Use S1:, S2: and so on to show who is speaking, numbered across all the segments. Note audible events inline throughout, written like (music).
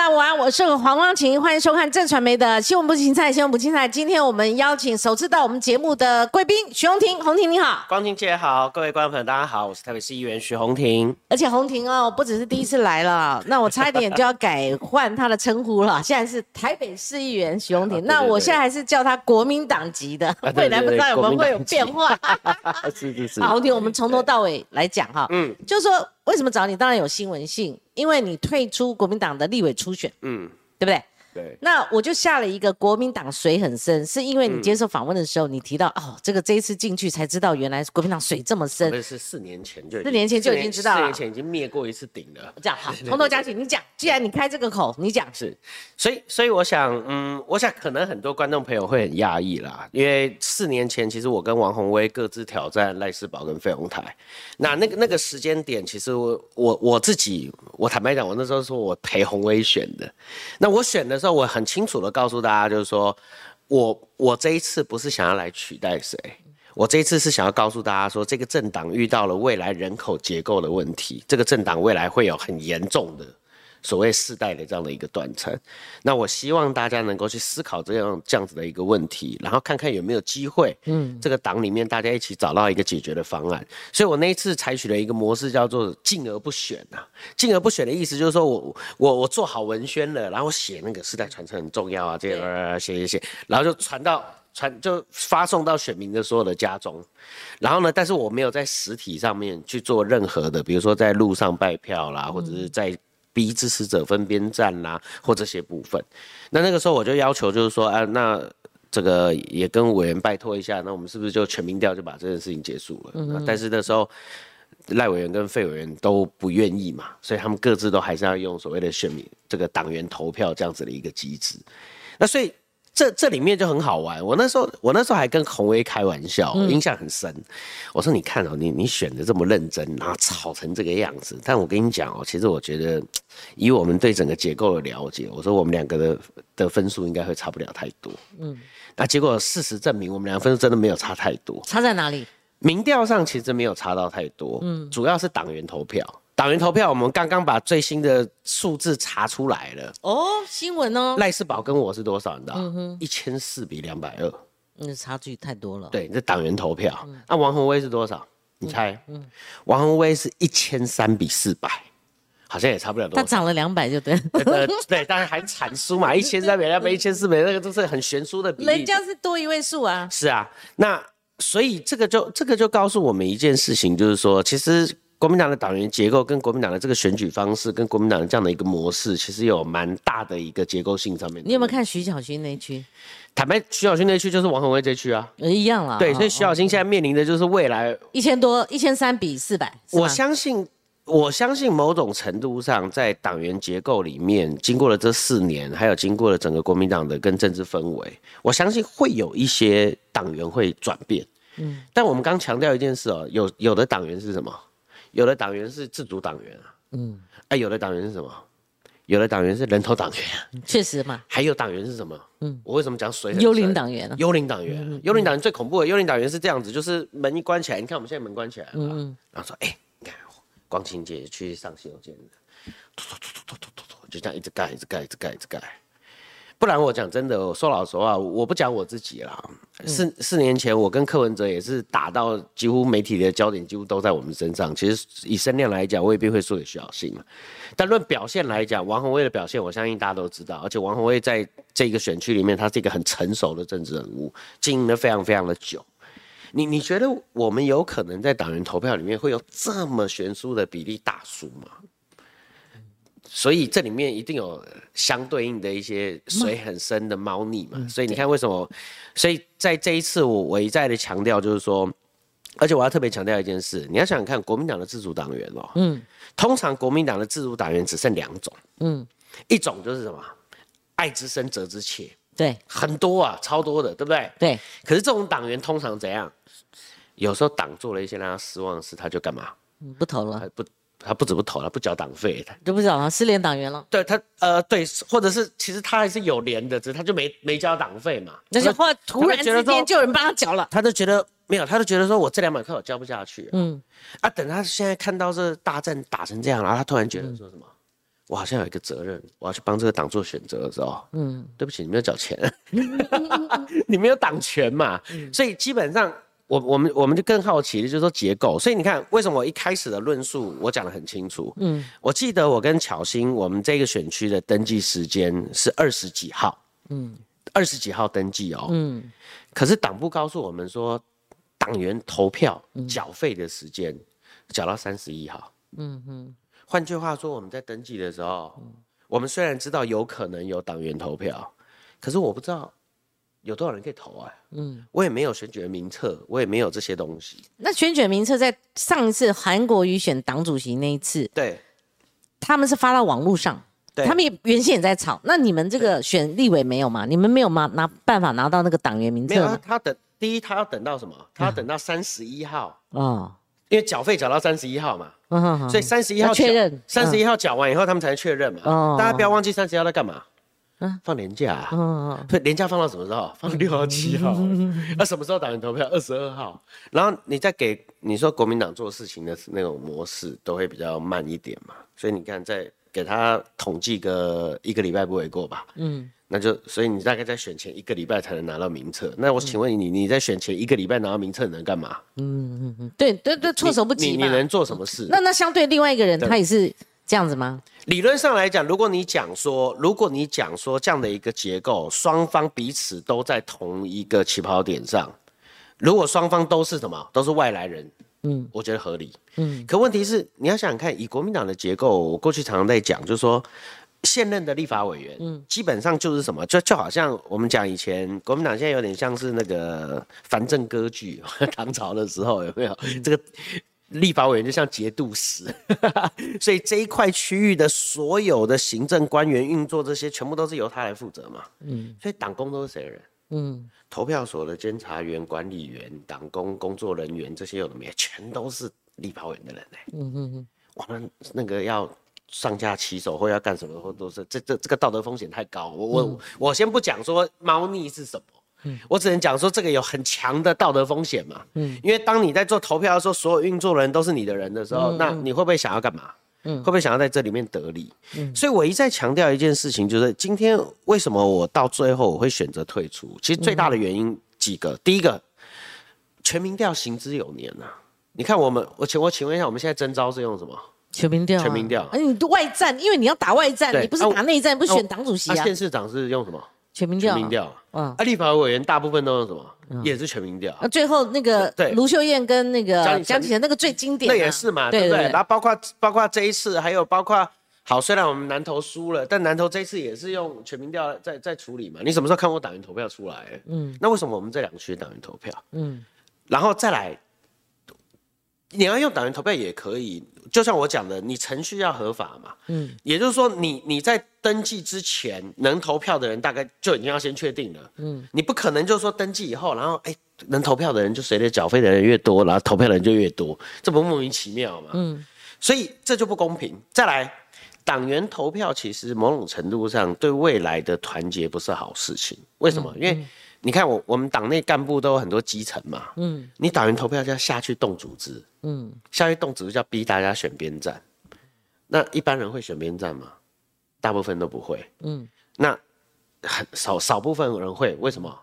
S1: 大家午安，我是黄光琴，欢迎收看正传媒的新闻不青菜，新闻不青菜。今天我们邀请首次到我们节目的贵宾徐宏庭，宏庭你好，
S2: 光庭姐好，各位观众朋友大家好，我是台北市议员徐宏庭。
S1: 而且宏庭哦，不只是第一次来了，那我差一点就要改换他的称呼了，现在是台北市议员徐宏庭，(laughs) 那我现在还是叫他国民党籍的，未来 (laughs) 不知道有没有会有变化。(laughs)
S2: 是是是，
S1: 好，宏庭，我们从头到尾来讲哈，嗯，就是说为什么找你，当然有新闻性。因为你退出国民党的立委初选，嗯，对不对？
S2: 对，
S1: 那我就下了一个国民党水很深，是因为你接受访问的时候，你提到哦，这个这一次进去才知道，原来国民党水这么深。
S2: 那是四年前就
S1: 四年前就已经知道了，四
S2: 年前已经灭过一次顶了。
S1: 这样好，从头讲起，你讲，既然你开这个口，你讲
S2: 是。所以，所以我想，嗯，我想可能很多观众朋友会很讶异啦，因为四年前其实我跟王宏威各自挑战赖世宝跟费鸿台，那那个那个时间点，其实我我我自己，我坦白讲，我那时候说我陪宏威选的，那我选的。时候我很清楚的告诉大家，就是说我我这一次不是想要来取代谁，我这一次是想要告诉大家说，这个政党遇到了未来人口结构的问题，这个政党未来会有很严重的。所谓世代的这样的一个断层，那我希望大家能够去思考这样这样子的一个问题，然后看看有没有机会，嗯，这个党里面大家一起找到一个解决的方案。所以我那一次采取了一个模式，叫做进而不选呐。进而不选的意思就是说我我我做好文宣了，然后写那个世代传承很重要啊，这个写写写，然后就传到传就发送到选民的所有的家中。然后呢，但是我没有在实体上面去做任何的，比如说在路上拜票啦，或者是在。逼支持者分边站啦，或这些部分，那那个时候我就要求，就是说，啊，那这个也跟委员拜托一下，那我们是不是就全民调就把这件事情结束了？嗯，但是那时候赖委员跟费委员都不愿意嘛，所以他们各自都还是要用所谓的选民这个党员投票这样子的一个机制。那所以。这这里面就很好玩，我那时候我那时候还跟洪威开玩笑，印象很深。我说你看哦，你你选的这么认真，然后吵成这个样子。但我跟你讲哦，其实我觉得以我们对整个结构的了解，我说我们两个的的分数应该会差不了太多。嗯，那结果事实证明，我们两个分数真的没有差太多。
S1: 差在哪里？
S2: 民调上其实没有差到太多。嗯，主要是党员投票。党员投票，我们刚刚把最新的数字查出来了。哦，
S1: 新闻哦。
S2: 赖世宝跟我是多少？你知道？一千四比两百二。
S1: 那差距太多了。
S2: 对，这党员投票。那王宏威是多少？你猜？嗯，王宏威是一千三比四百，好像也差不了多。
S1: 他涨了两百就对。
S2: 呃，对，当然还惨输嘛，(laughs) 一千三比两百，一千四百那个都是很悬殊的比例。
S1: 人家是多一位数啊。
S2: 是啊，那所以这个就这个就告诉我们一件事情，就是说，其实。国民党的党员结构跟国民党的这个选举方式，跟国民党的这样的一个模式，其实有蛮大的一个结构性上面。
S1: 你有没有看徐小新那区？
S2: 坦白，徐小新那区就是王宏威这区啊，
S1: 一样了。
S2: 对，所以徐小新现在面临的就是未来
S1: 一千多、一千三比四百。
S2: 我相信，我相信某种程度上，在党员结构里面，经过了这四年，还有经过了整个国民党的跟政治氛围，我相信会有一些党员会转变。嗯，但我们刚强调一件事哦，有有的党员是什么？有的党员是自主党员啊，嗯，啊，有的党员是什么？有的党员是人头党员，(laughs)
S1: 确实嘛。
S2: 还有党员是什么？嗯，我为什么讲水？
S1: 幽灵党员
S2: 啊，幽灵党员，幽灵党员最恐怖的。幽灵党员是这样子，就是门一关起来，你看我们现在门关起来了，嗯，然后说，哎，你看光清姐去上洗手间突，突突突突突突突，就这样一直盖，一直盖，一直盖，一直盖。不然我讲真的，我说老实话，我不讲我自己啦。四四年前，我跟柯文哲也是打到几乎媒体的焦点几乎都在我们身上。其实以声量来讲，未必会输给徐小新嘛。但论表现来讲，王宏威的表现，我相信大家都知道。而且王宏威在这个选区里面，他是一个很成熟的政治人物，经营的非常非常的久。你你觉得我们有可能在党员投票里面会有这么悬殊的比例大输吗？所以这里面一定有相对应的一些水很深的猫腻嘛，所以你看为什么？所以在这一次我我一再的强调就是说，而且我要特别强调一件事，你要想想看，国民党的自主党员哦，嗯，通常国民党的自主党员只剩两种，嗯，一种就是什么，爱之深责之切，
S1: 对，
S2: 很多啊，超多的，对不对？
S1: 对。
S2: 可是这种党员通常怎样？有时候党做了一些让他失望的事，他就干嘛？
S1: 不投了，
S2: 不。他不止不投了，不缴党费，他。
S1: 都不缴了，失联党员了。
S2: 对他，呃，对，或者是其实他还是有连的，只是他就没没交党费嘛。
S1: 那些话突然之间就有人帮他缴了，
S2: 他就觉得没有，他就觉得说我这两百块我交不下去。嗯，啊，等他现在看到这大战打成这样，然后他突然觉得说什么，我好像有一个责任，我要去帮这个党做选择的时候，嗯，对不起，你没有缴钱，(laughs) 你没有党权嘛，所以基本上我我们我们就更好奇的就是说结构，所以你看为什么我一开始的论述我讲的很清楚，嗯，我记得我跟巧心我们这个选区的登记时间是二十几号，嗯，二十几号登记哦，嗯，可是党部告诉我们说，党员投票缴费的时间缴到三十一号，嗯哼。换句话说，我们在登记的时候，我们虽然知道有可能有党员投票，可是我不知道有多少人可以投啊。嗯，我也没有选举名册，我也没有这些东西。
S1: 那选举名册在上一次韩国瑜选党主席那一次，
S2: 对，
S1: 他们是发到网络上，他们也原先也在吵。那你们这个选立委没有吗？你们没有吗？拿办法拿到那个党员名册
S2: 吗？他等第一，他要等到什么？他要等到三十一号啊，因为缴费缴到三十一号嘛。嗯所以三十一号
S1: 确认，
S2: 三十一号缴完以后，他们才能确认嘛。大家不要忘记三十一号在干嘛？放年假。嗯，对，年假放到什么时候？放六号、七号。那什么时候打人投票？二十二号。然后你再给你说国民党做事情的那种模式，都会比较慢一点嘛。所以你看，再给他统计个一个礼拜不为过吧。嗯。那就所以你大概在选前一个礼拜才能拿到名册。那我请问你，你在选前一个礼拜拿到名册你能干嘛？
S1: 嗯嗯嗯，对对对，措手不及
S2: 你能做什么事？
S1: 那那相对另外一个人，他也是这样子吗？
S2: 理论上来讲，如果你讲说，如果你讲说这样的一个结构，双方彼此都在同一个起跑点上，如果双方都是什么，都是外来人，嗯，我觉得合理。嗯，可问题是你要想想看，以国民党的结构，我过去常常在讲，就是说。现任的立法委员，嗯，基本上就是什么，就就好像我们讲以前国民党现在有点像是那个藩镇割据，(laughs) 唐朝的时候有没有？这个立法委员就像节度使，(laughs) 所以这一块区域的所有的行政官员运作这些，全部都是由他来负责嘛，嗯，所以党工都是谁的人？嗯，投票所的监察员、管理员、党工工作人员这些有的没，全都是立法委员的人嘞，嗯嗯嗯，我们那个要。上架骑手或要干什么或都是这这这个道德风险太高，我我我先不讲说猫腻是什么，嗯，我只能讲说这个有很强的道德风险嘛，嗯，因为当你在做投票的时候，所有运作的人都是你的人的时候，那你会不会想要干嘛？嗯，会不会想要在这里面得利？嗯，所以我一再强调一件事情，就是今天为什么我到最后我会选择退出？其实最大的原因几个，第一个，全民调行之有年呐，你看我们，我请我请问一下，我们现在征招是用什么？
S1: 全民调，
S2: 全民调。
S1: 哎，你外战，因为你要打外战，你不是打内战，不是选党主席啊？
S2: 县市长是用什么？
S1: 全民调。
S2: 全民调。嗯。啊，立法委员大部分都用什么？也是全民调。
S1: 那最后那个对卢秀燕跟那个江启贤那个最经典。
S2: 那也是嘛，对不对？然后包括包括这一次，还有包括好，虽然我们南投输了，但南投这一次也是用全民调在在处理嘛。你什么时候看过党员投票出来？嗯。那为什么我们这两区党员投票？嗯。然后再来。你要用党员投票也可以，就像我讲的，你程序要合法嘛。嗯，也就是说，你你在登记之前能投票的人，大概就已经要先确定了。嗯，你不可能就是说登记以后，然后哎，能投票的人就随着缴费的人越多，然后投票的人就越多，这不莫名其妙嘛？嗯，所以这就不公平。再来，党员投票其实某种程度上对未来的团结不是好事情。为什么？因为你看，我我们党内干部都有很多基层嘛，嗯，你党员投票就要下去动组织，嗯，下去动组织就要逼大家选边站，那一般人会选边站吗？大部分都不会，嗯，那很少少部分人会，为什么？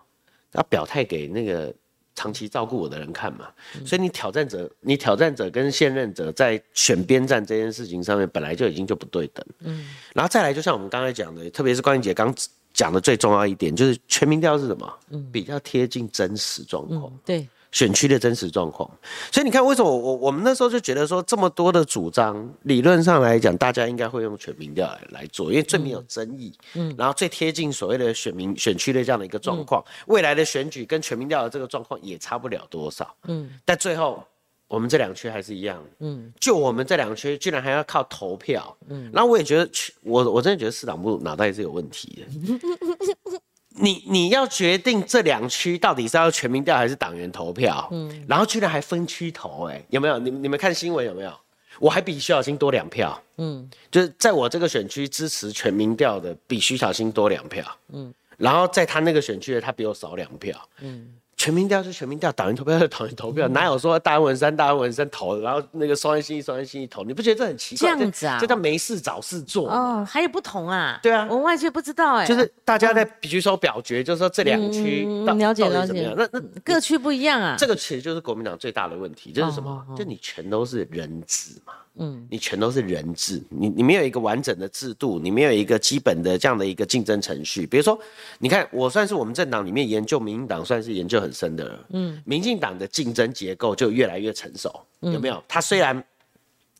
S2: 要表态给那个长期照顾我的人看嘛，所以你挑战者，你挑战者跟现任者在选边站这件事情上面本来就已经就不对等，嗯，然后再来，就像我们刚才讲的，特别是关于姐刚。讲的最重要一点就是全民调是什么？嗯，比较贴近真实状况，
S1: 对
S2: 选区的真实状况。所以你看，为什么我我们那时候就觉得说，这么多的主张，理论上来讲，大家应该会用全民调来来做，因为最没有争议，嗯，然后最贴近所谓的选民选区的这样的一个状况，未来的选举跟全民调的这个状况也差不了多少，嗯，但最后。我们这两区还是一样，嗯，就我们这两区居然还要靠投票，嗯，然后我也觉得，我我真的觉得市党部脑袋是有问题的。(laughs) 你你要决定这两区到底是要全民调还是党员投票，嗯，然后居然还分区投，哎，有没有？你你们看新闻有没有？我还比徐小新多两票，嗯，就是在我这个选区支持全民调的比徐小新多两票，嗯，然后在他那个选区的他比我少两票，嗯。全民调是全民调，党员投票是 (laughs) 党员投票，哪有说大安文山大安文山投，然后那个双安新义双安新义投？你不觉得这很奇怪？
S1: 这样子啊，
S2: 这叫没事找事做。
S1: 哦，还有不同啊？
S2: 对啊，
S1: 我外界不知道哎。
S2: 就是大家在举手表决，就是说这两区
S1: 了解了解，
S2: 那那
S1: 各区不一样啊。
S2: 这个其实就是国民党最大的问题，就是什么？就你全都是人质嘛。嗯，你全都是人治，你你没有一个完整的制度，你没有一个基本的这样的一个竞争程序。比如说，你看我算是我们政党里面研究民进党算是研究很深的了。嗯，民进党的竞争结构就越来越成熟，有没有？他虽然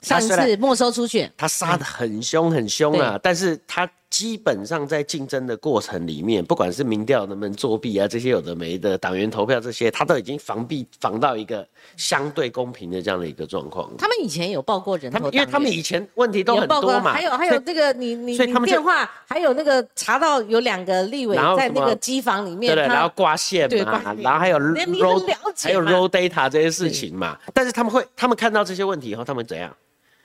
S1: 上次没收出去，
S2: 他杀的很凶很凶啊，但是他。基本上在竞争的过程里面，不管是民调能不能作弊啊，这些有的没的，党员投票这些，他都已经防避防到一个相对公平的这样的一个状况。
S1: 他们以前有报过人头，
S2: 因为他们以前问题都很多嘛。
S1: 还有还有这个你你你电话，还有那个查到有两个立委在那个机房里面，
S2: 对然后挂线嘛，然后还有 roll 还有 roll data 这些事情嘛。但是他们会，他们看到这些问题以后，他们怎样？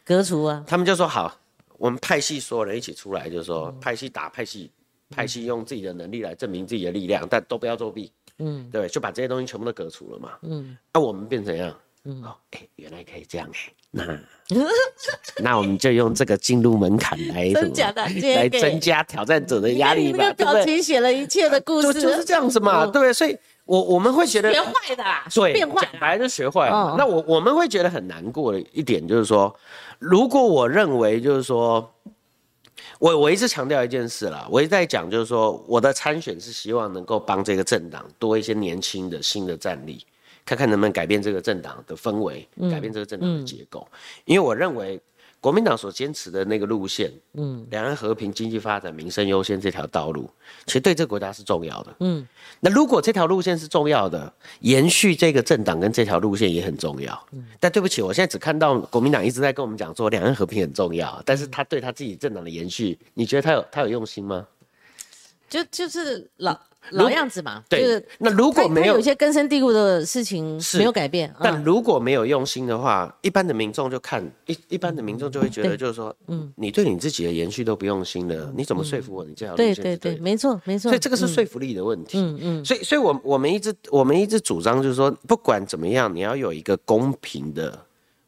S1: 革除啊？
S2: 他们就说好。我们派系所有人一起出来，就是说派系打派系，派系用自己的能力来证明自己的力量，但都不要作弊，嗯，对，就把这些东西全部都革除了嘛，嗯，那我们变成样，嗯，哦，哎，原来可以这样哎，那 (laughs) 那我们就用这个进入门槛来
S1: 增加的，(laughs)
S2: 来增加挑战者的压力
S1: 吧，对不对？表情写了一切的故事，
S2: 就是这样子嘛，对不对？所以，我我们会觉得
S1: 学坏的，
S2: 对，
S1: 变坏，
S2: 讲白就学坏了。那我我们会觉得很难过的一点就是说。如果我认为就是说，我我一直强调一件事啦，我一直在讲就是说，我的参选是希望能够帮这个政党多一些年轻的新的战力，看看能不能改变这个政党的氛围，改变这个政党的结构，因为我认为。国民党所坚持的那个路线，嗯，两岸和平、经济发展、民生优先这条道路，其实对这个国家是重要的，嗯。那如果这条路线是重要的，延续这个政党跟这条路线也很重要。嗯。但对不起，我现在只看到国民党一直在跟我们讲说两岸和平很重要，但是他对他自己政党的延续，你觉得他有他有用心吗？
S1: 就就是老。老样子嘛，
S2: 对。那如果没有
S1: 有一些根深蒂固的事情没有改变，
S2: 但如果没有用心的话，一般的民众就看一一般的民众就会觉得，就是说，嗯，你对你自己的延续都不用心了，你怎么说服我？你这条路线对对对，
S1: 没错没错。
S2: 所以这个是说服力的问题。嗯嗯。所以所以我我们一直我们一直主张就是说，不管怎么样，你要有一个公平的，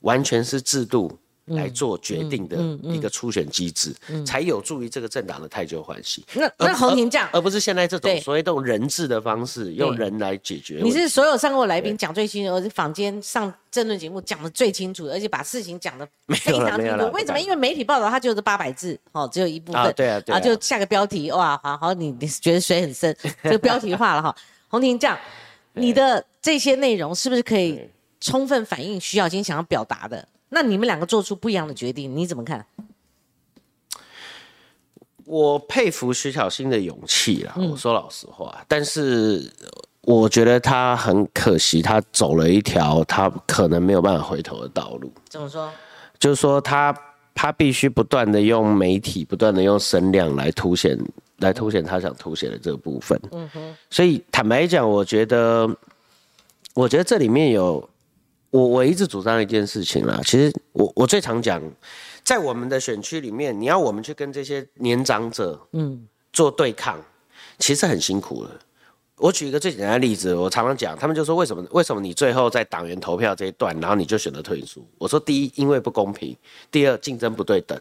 S2: 完全是制度。来做决定的一个初选机制，才有助于这个政党的太旧换新。
S1: 那那洪庭这样，
S2: 而不是现在这种所谓这种人治的方式，用人来解决。
S1: 你是所有上过来宾讲最清楚，而且坊间上政论节目讲的最清楚，而且把事情讲的非常清楚。为什么？因为媒体报道它就是八百字，哦，只有一部分。
S2: 对啊，对
S1: 啊。就下个标题，哇，好好，你你觉得水很深，这个标题化了哈。洪庭这样，(laughs) 你的这些内容是不是可以充分反映徐小金想要表达的？那你们两个做出不一样的决定，你怎么看？
S2: 我佩服徐小新的勇气啦，我说老实话，但是我觉得他很可惜，他走了一条他可能没有办法回头的道路。
S1: 怎么说？
S2: 就是说他他必须不断的用媒体，不断的用声量来凸显，来凸显他想凸显的这个部分。嗯哼。所以坦白讲，我觉得，我觉得这里面有。我我一直主张一件事情啦，其实我我最常讲，在我们的选区里面，你要我们去跟这些年长者，嗯，做对抗，其实很辛苦的。我举一个最简单的例子，我常常讲，他们就说为什么为什么你最后在党员投票这一段，然后你就选择退出？我说第一，因为不公平；第二，竞争不对等；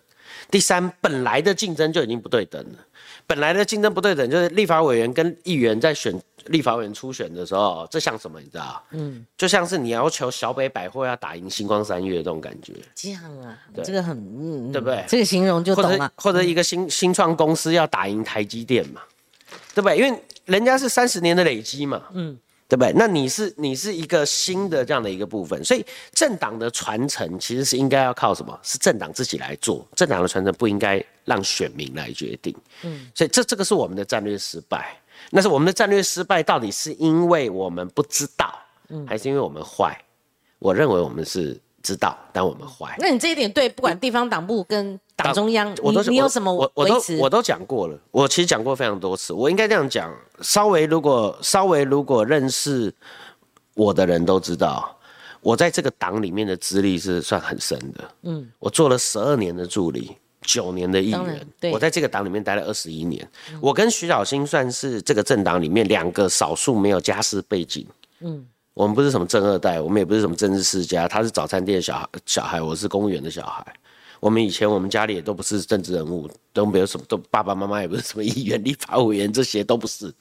S2: 第三，本来的竞争就已经不对等了。本来的竞争不对等，就是立法委员跟议员在选。立法委员初选的时候，这像什么？你知道？嗯，就像是你要求小北百货要打赢星光三月这种感觉。
S1: 这样啊，这个很，嗯，
S2: 对不对？
S1: 这个形容就懂了。
S2: 或者一个新新创公司要打赢台积电嘛，对不对？因为人家是三十年的累积嘛，嗯，对不对？那你是你是一个新的这样的一个部分，所以政党的传承其实是应该要靠什么？是政党自己来做。政党的传承不应该让选民来决定。嗯，所以这这个是我们的战略失败。那是我们的战略失败，到底是因为我们不知道，还是因为我们坏？我认为我们是知道，但我们坏。
S1: 那你这一点对，不管地方党部跟党中央，我都你你有什么
S2: 我我都我都讲过了，我其实讲过非常多次。我应该这样讲，稍微如果稍微如果认识我的人都知道，我在这个党里面的资历是算很深的。嗯，我做了十二年的助理。九年的议员，我在这个党里面待了二十一年。我跟徐小新算是这个政党里面两个少数没有家世背景，嗯，我们不是什么正二代，我们也不是什么政治世家，他是早餐店小孩，小孩我是公务员的小孩。我们以前我们家里也都不是政治人物，都没有什么，都爸爸妈妈也不是什么议员、立法委员，这些都不是。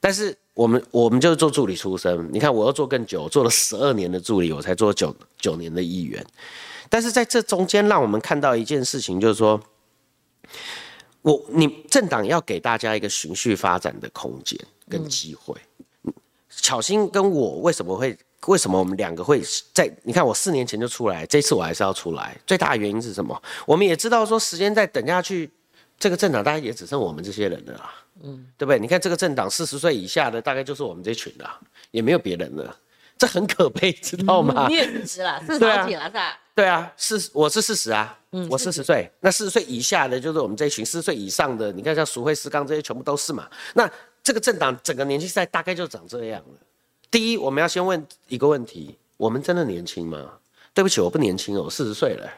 S2: 但是我们我们就是做助理出身，你看我要做更久，做了十二年的助理，我才做九九年的议员。但是在这中间，让我们看到一件事情，就是说，我你政党要给大家一个循序发展的空间跟机会。巧心跟我为什么会为什么我们两个会在？你看我四年前就出来，这次我还是要出来。最大的原因是什么？我们也知道说，时间再等下去，这个政党大概也只剩我们这些人了啦。嗯，对不对？你看这个政党四十岁以下的，大概就是我们这群的，也没有别人了。这很可悲，知道吗？
S1: 你也四十了，四十几了是吧？
S2: 对啊，四我是四十啊，我四十岁。那四十岁以下的，就是我们这一群；四十岁以上的，你看像苏慧、思刚这些，全部都是嘛。那这个政党整个年轻赛大概就长这样了。第一，我们要先问一个问题：我们真的年轻吗？对不起，我不年轻哦，我四十岁了，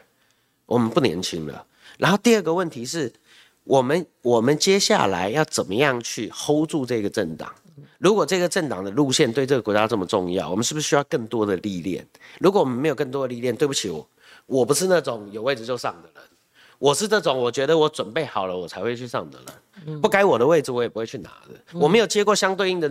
S2: 我们不年轻了。然后第二个问题是，我们我们接下来要怎么样去 hold 住这个政党？如果这个政党的路线对这个国家这么重要，我们是不是需要更多的历练？如果我们没有更多的历练，对不起我，我不是那种有位置就上的人，我是这种我觉得我准备好了我才会去上的人，不该我的位置我也不会去拿的。我没有接过相对应的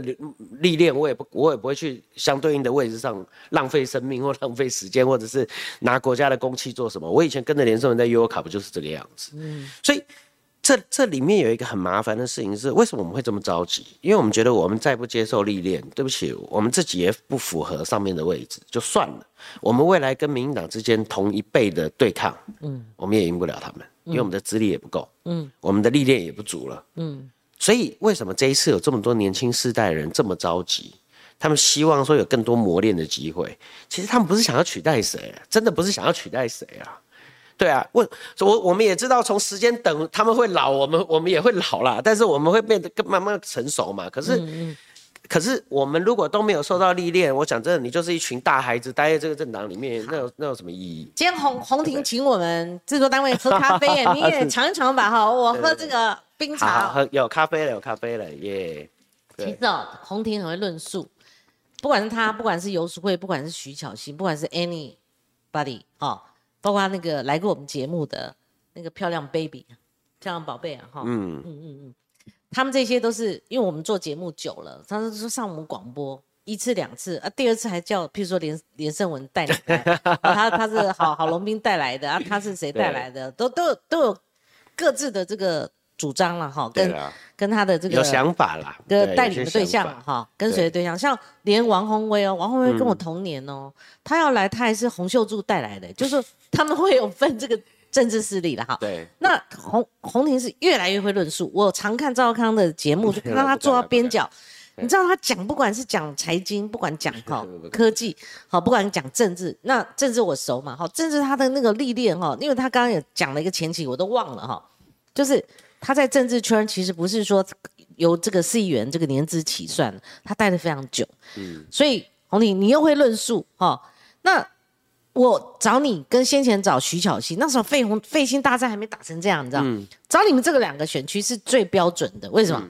S2: 历练，我也不我也不会去相对应的位置上浪费生命或浪费时间，或者是拿国家的公器做什么。我以前跟着连胜文在 U 卡不就是这个样子？所以。这这里面有一个很麻烦的事情是，为什么我们会这么着急？因为我们觉得我们再不接受历练，对不起，我们自己也不符合上面的位置，就算了。我们未来跟民进党之间同一辈的对抗，嗯，我们也赢不了他们，因为我们的资历也不够，嗯，我们的历练也不足了，嗯。所以为什么这一次有这么多年轻世代人这么着急？他们希望说有更多磨练的机会。其实他们不是想要取代谁，真的不是想要取代谁啊。对啊，我我我们也知道，从时间等他们会老，我们我们也会老啦。但是我们会变得更慢慢成熟嘛。可是，可是我们如果都没有受到历练，我讲真的，你就是一群大孩子待在这个政党里面，那有那有什么意义？
S1: 今天红红婷请我们制作单位喝咖啡耶，(laughs) 你也尝一尝吧哈。我喝这个冰茶，
S2: 喝有咖啡了，有咖啡了耶。
S1: 其实哦，洪婷很会论述，不管是他，不管是游淑慧，不管是徐巧芯，不管是 anybody 哦。包括那个来过我们节目的那个漂亮 baby，漂亮宝贝啊，哈，嗯嗯嗯嗯，他们这些都是因为我们做节目久了，他说上我们广播一次两次啊，第二次还叫，譬如说连连胜文带来，他他是好好龙斌带来的啊，他是谁带来的，都都都有各自的这个。主张了哈，跟跟他的这个
S2: 有想法啦，
S1: 跟带领的对象哈，跟随的对象，像连王宏威哦，王宏威跟我同年哦，他要来，他还是洪秀柱带来的，就是他们会有分这个政治势力的哈。
S2: 对，
S1: 那洪洪婷是越来越会论述，我常看赵康的节目，(laughs) 就看到他坐到边角，你知道他讲，不管是讲财经，不管讲 (laughs) 哈科技，好，不管讲政治，那政治我熟嘛，哈，政治他的那个历练哈，因为他刚刚也讲了一个前期，我都忘了哈，就是。他在政治圈其实不是说由这个市议员这个年资起算，他待的非常久。嗯，所以红婷，你又会论述哈？那我找你跟先前找徐巧芯，那时候费红费心大战还没打成这样，你知道？找你们这个两个选区是最标准的，为什么？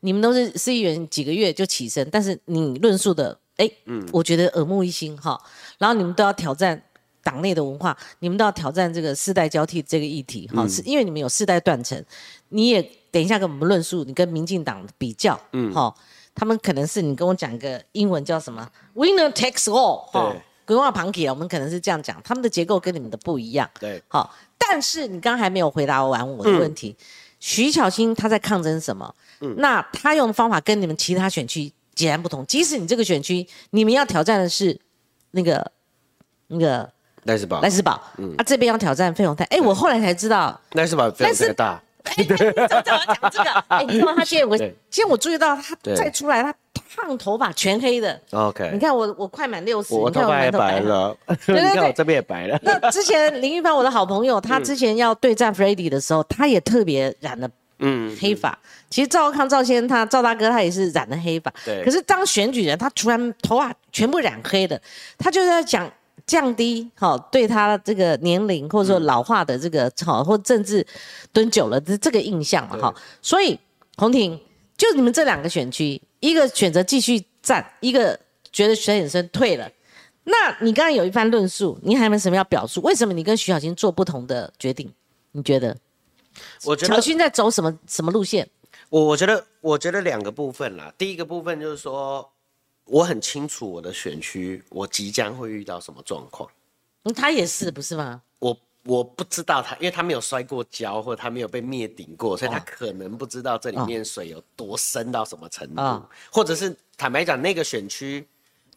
S1: 你们都是市议员几个月就起身，但是你论述的，哎，嗯，我觉得耳目一新哈。然后你们都要挑战。党内的文化，你们都要挑战这个世代交替这个议题，哈，是因为你们有世代断层。你也等一下跟我们论述，你跟民进党比较，嗯，哈，他们可能是你跟我讲一个英文叫什么，winner takes all，哈，规划旁体，我们可能是这样讲，他们的结构跟你们的不一样，
S2: 对，
S1: 好，但是你刚刚还没有回答完我的问题，徐巧芯他在抗争什么？嗯，那他用的方法跟你们其他选区截然不同，即使你这个选区，你们要挑战的是那个那个。
S2: 赖世宝，
S1: 赖世宝，嗯，啊，这边要挑战费永泰，哎，我后来才知道。
S2: 赖世宝费鸿大，(laughs)
S1: 哎，你怎么讲这个？(laughs) 哎，你看他今天我今天我注意到他再出来，他烫头发全黑的
S2: ，OK，
S1: 你看我我快满六十，
S2: 我头发也白了，对对 (laughs) 对，这边也白了。
S1: 那之前林玉芳我的好朋友，他之前要对战 f r e d d y 的时候，他也特别染了嗯黑发。其实赵康赵先他赵大哥他也是染了黑发，
S2: 对。
S1: 可是当选举人，他突然头发全部染黑的，他就在讲。降低好对他这个年龄或者说老化的这个好或政治蹲久了的这个印象嘛哈，所以洪婷就你们这两个选区，一个选择继续站，一个觉得徐衍生退了。那你刚刚有一番论述，你还有没有什么要表述？为什么你跟徐小新做不同的决定？你觉得？
S2: 我觉得
S1: 小新在走什么什么路线？
S2: 我我觉得我觉得两个部分啦。第一个部分就是说，我很清楚我的选区，我即将会遇到什么状况。
S1: 嗯，他也是不是吗？
S2: 我我不知道他，因为他没有摔过跤，或者他没有被灭顶过，所以他可能不知道这里面水有多深到什么程度，
S1: 啊
S2: 或者是坦白讲，那个选区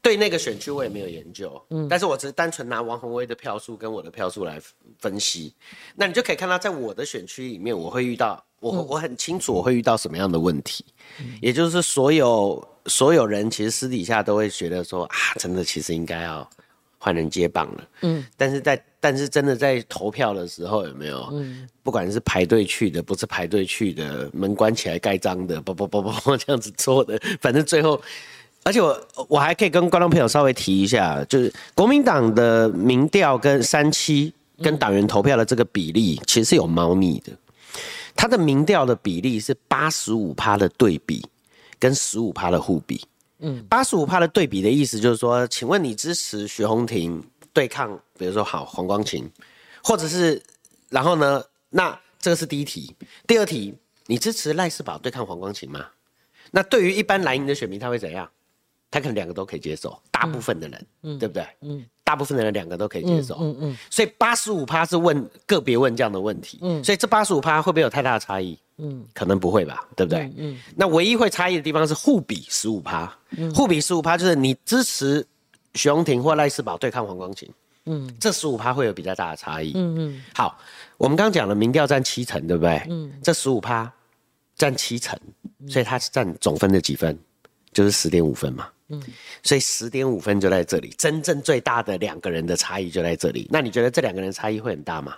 S2: 对那个选区我也没有研究，嗯，但是我只是单纯拿王宏威的票数跟我的票数来分析，那你就可以看到，在我的选区里面，我会遇到我、我很清楚我会遇到什么样的问题，也就是所有所有人其实私底下都会觉得说啊，真的其实应该要换人接棒了，嗯，但是在但是真的在投票的时候有没有，嗯，不管是排队去的，不是排队去的，门关起来盖章的，不不不不这样子做的，(laughs) 反正最后。而且我我还可以跟观众朋友稍微提一下，就是国民党的民调跟三七跟党员投票的这个比例，其实是有猫腻的。他的民调的比例是八十五趴的对比，跟十五趴的互比。嗯，八十五趴的对比的意思就是说，请问你支持徐宏庭对抗，比如说好黄光琴，或者是然后呢？那这个是第一题。第二题，你支持赖世宝对抗黄光琴吗？那对于一般蓝营的选民，他会怎样？他可能两个都可以接受，大部分的人，对不对？嗯，大部分的人两个都可以接受，嗯嗯。所以八十五趴是问个别问这样的问题，嗯。所以这八十五趴会不会有太大的差异？嗯，可能不会吧，对不对？嗯。那唯一会差异的地方是互比十五趴，互比十五趴就是你支持徐荣庭或赖世宝对抗黄光琴，嗯，这十五趴会有比较大的差异，嗯嗯。好，我们刚刚讲了民调占七成，对不对？嗯。这十五趴占七成，所以它是占总分的几分？就是十点五分嘛。嗯，所以十点五分就在这里，真正最大的两个人的差异就在这里。那你觉得这两个人差异会很大吗？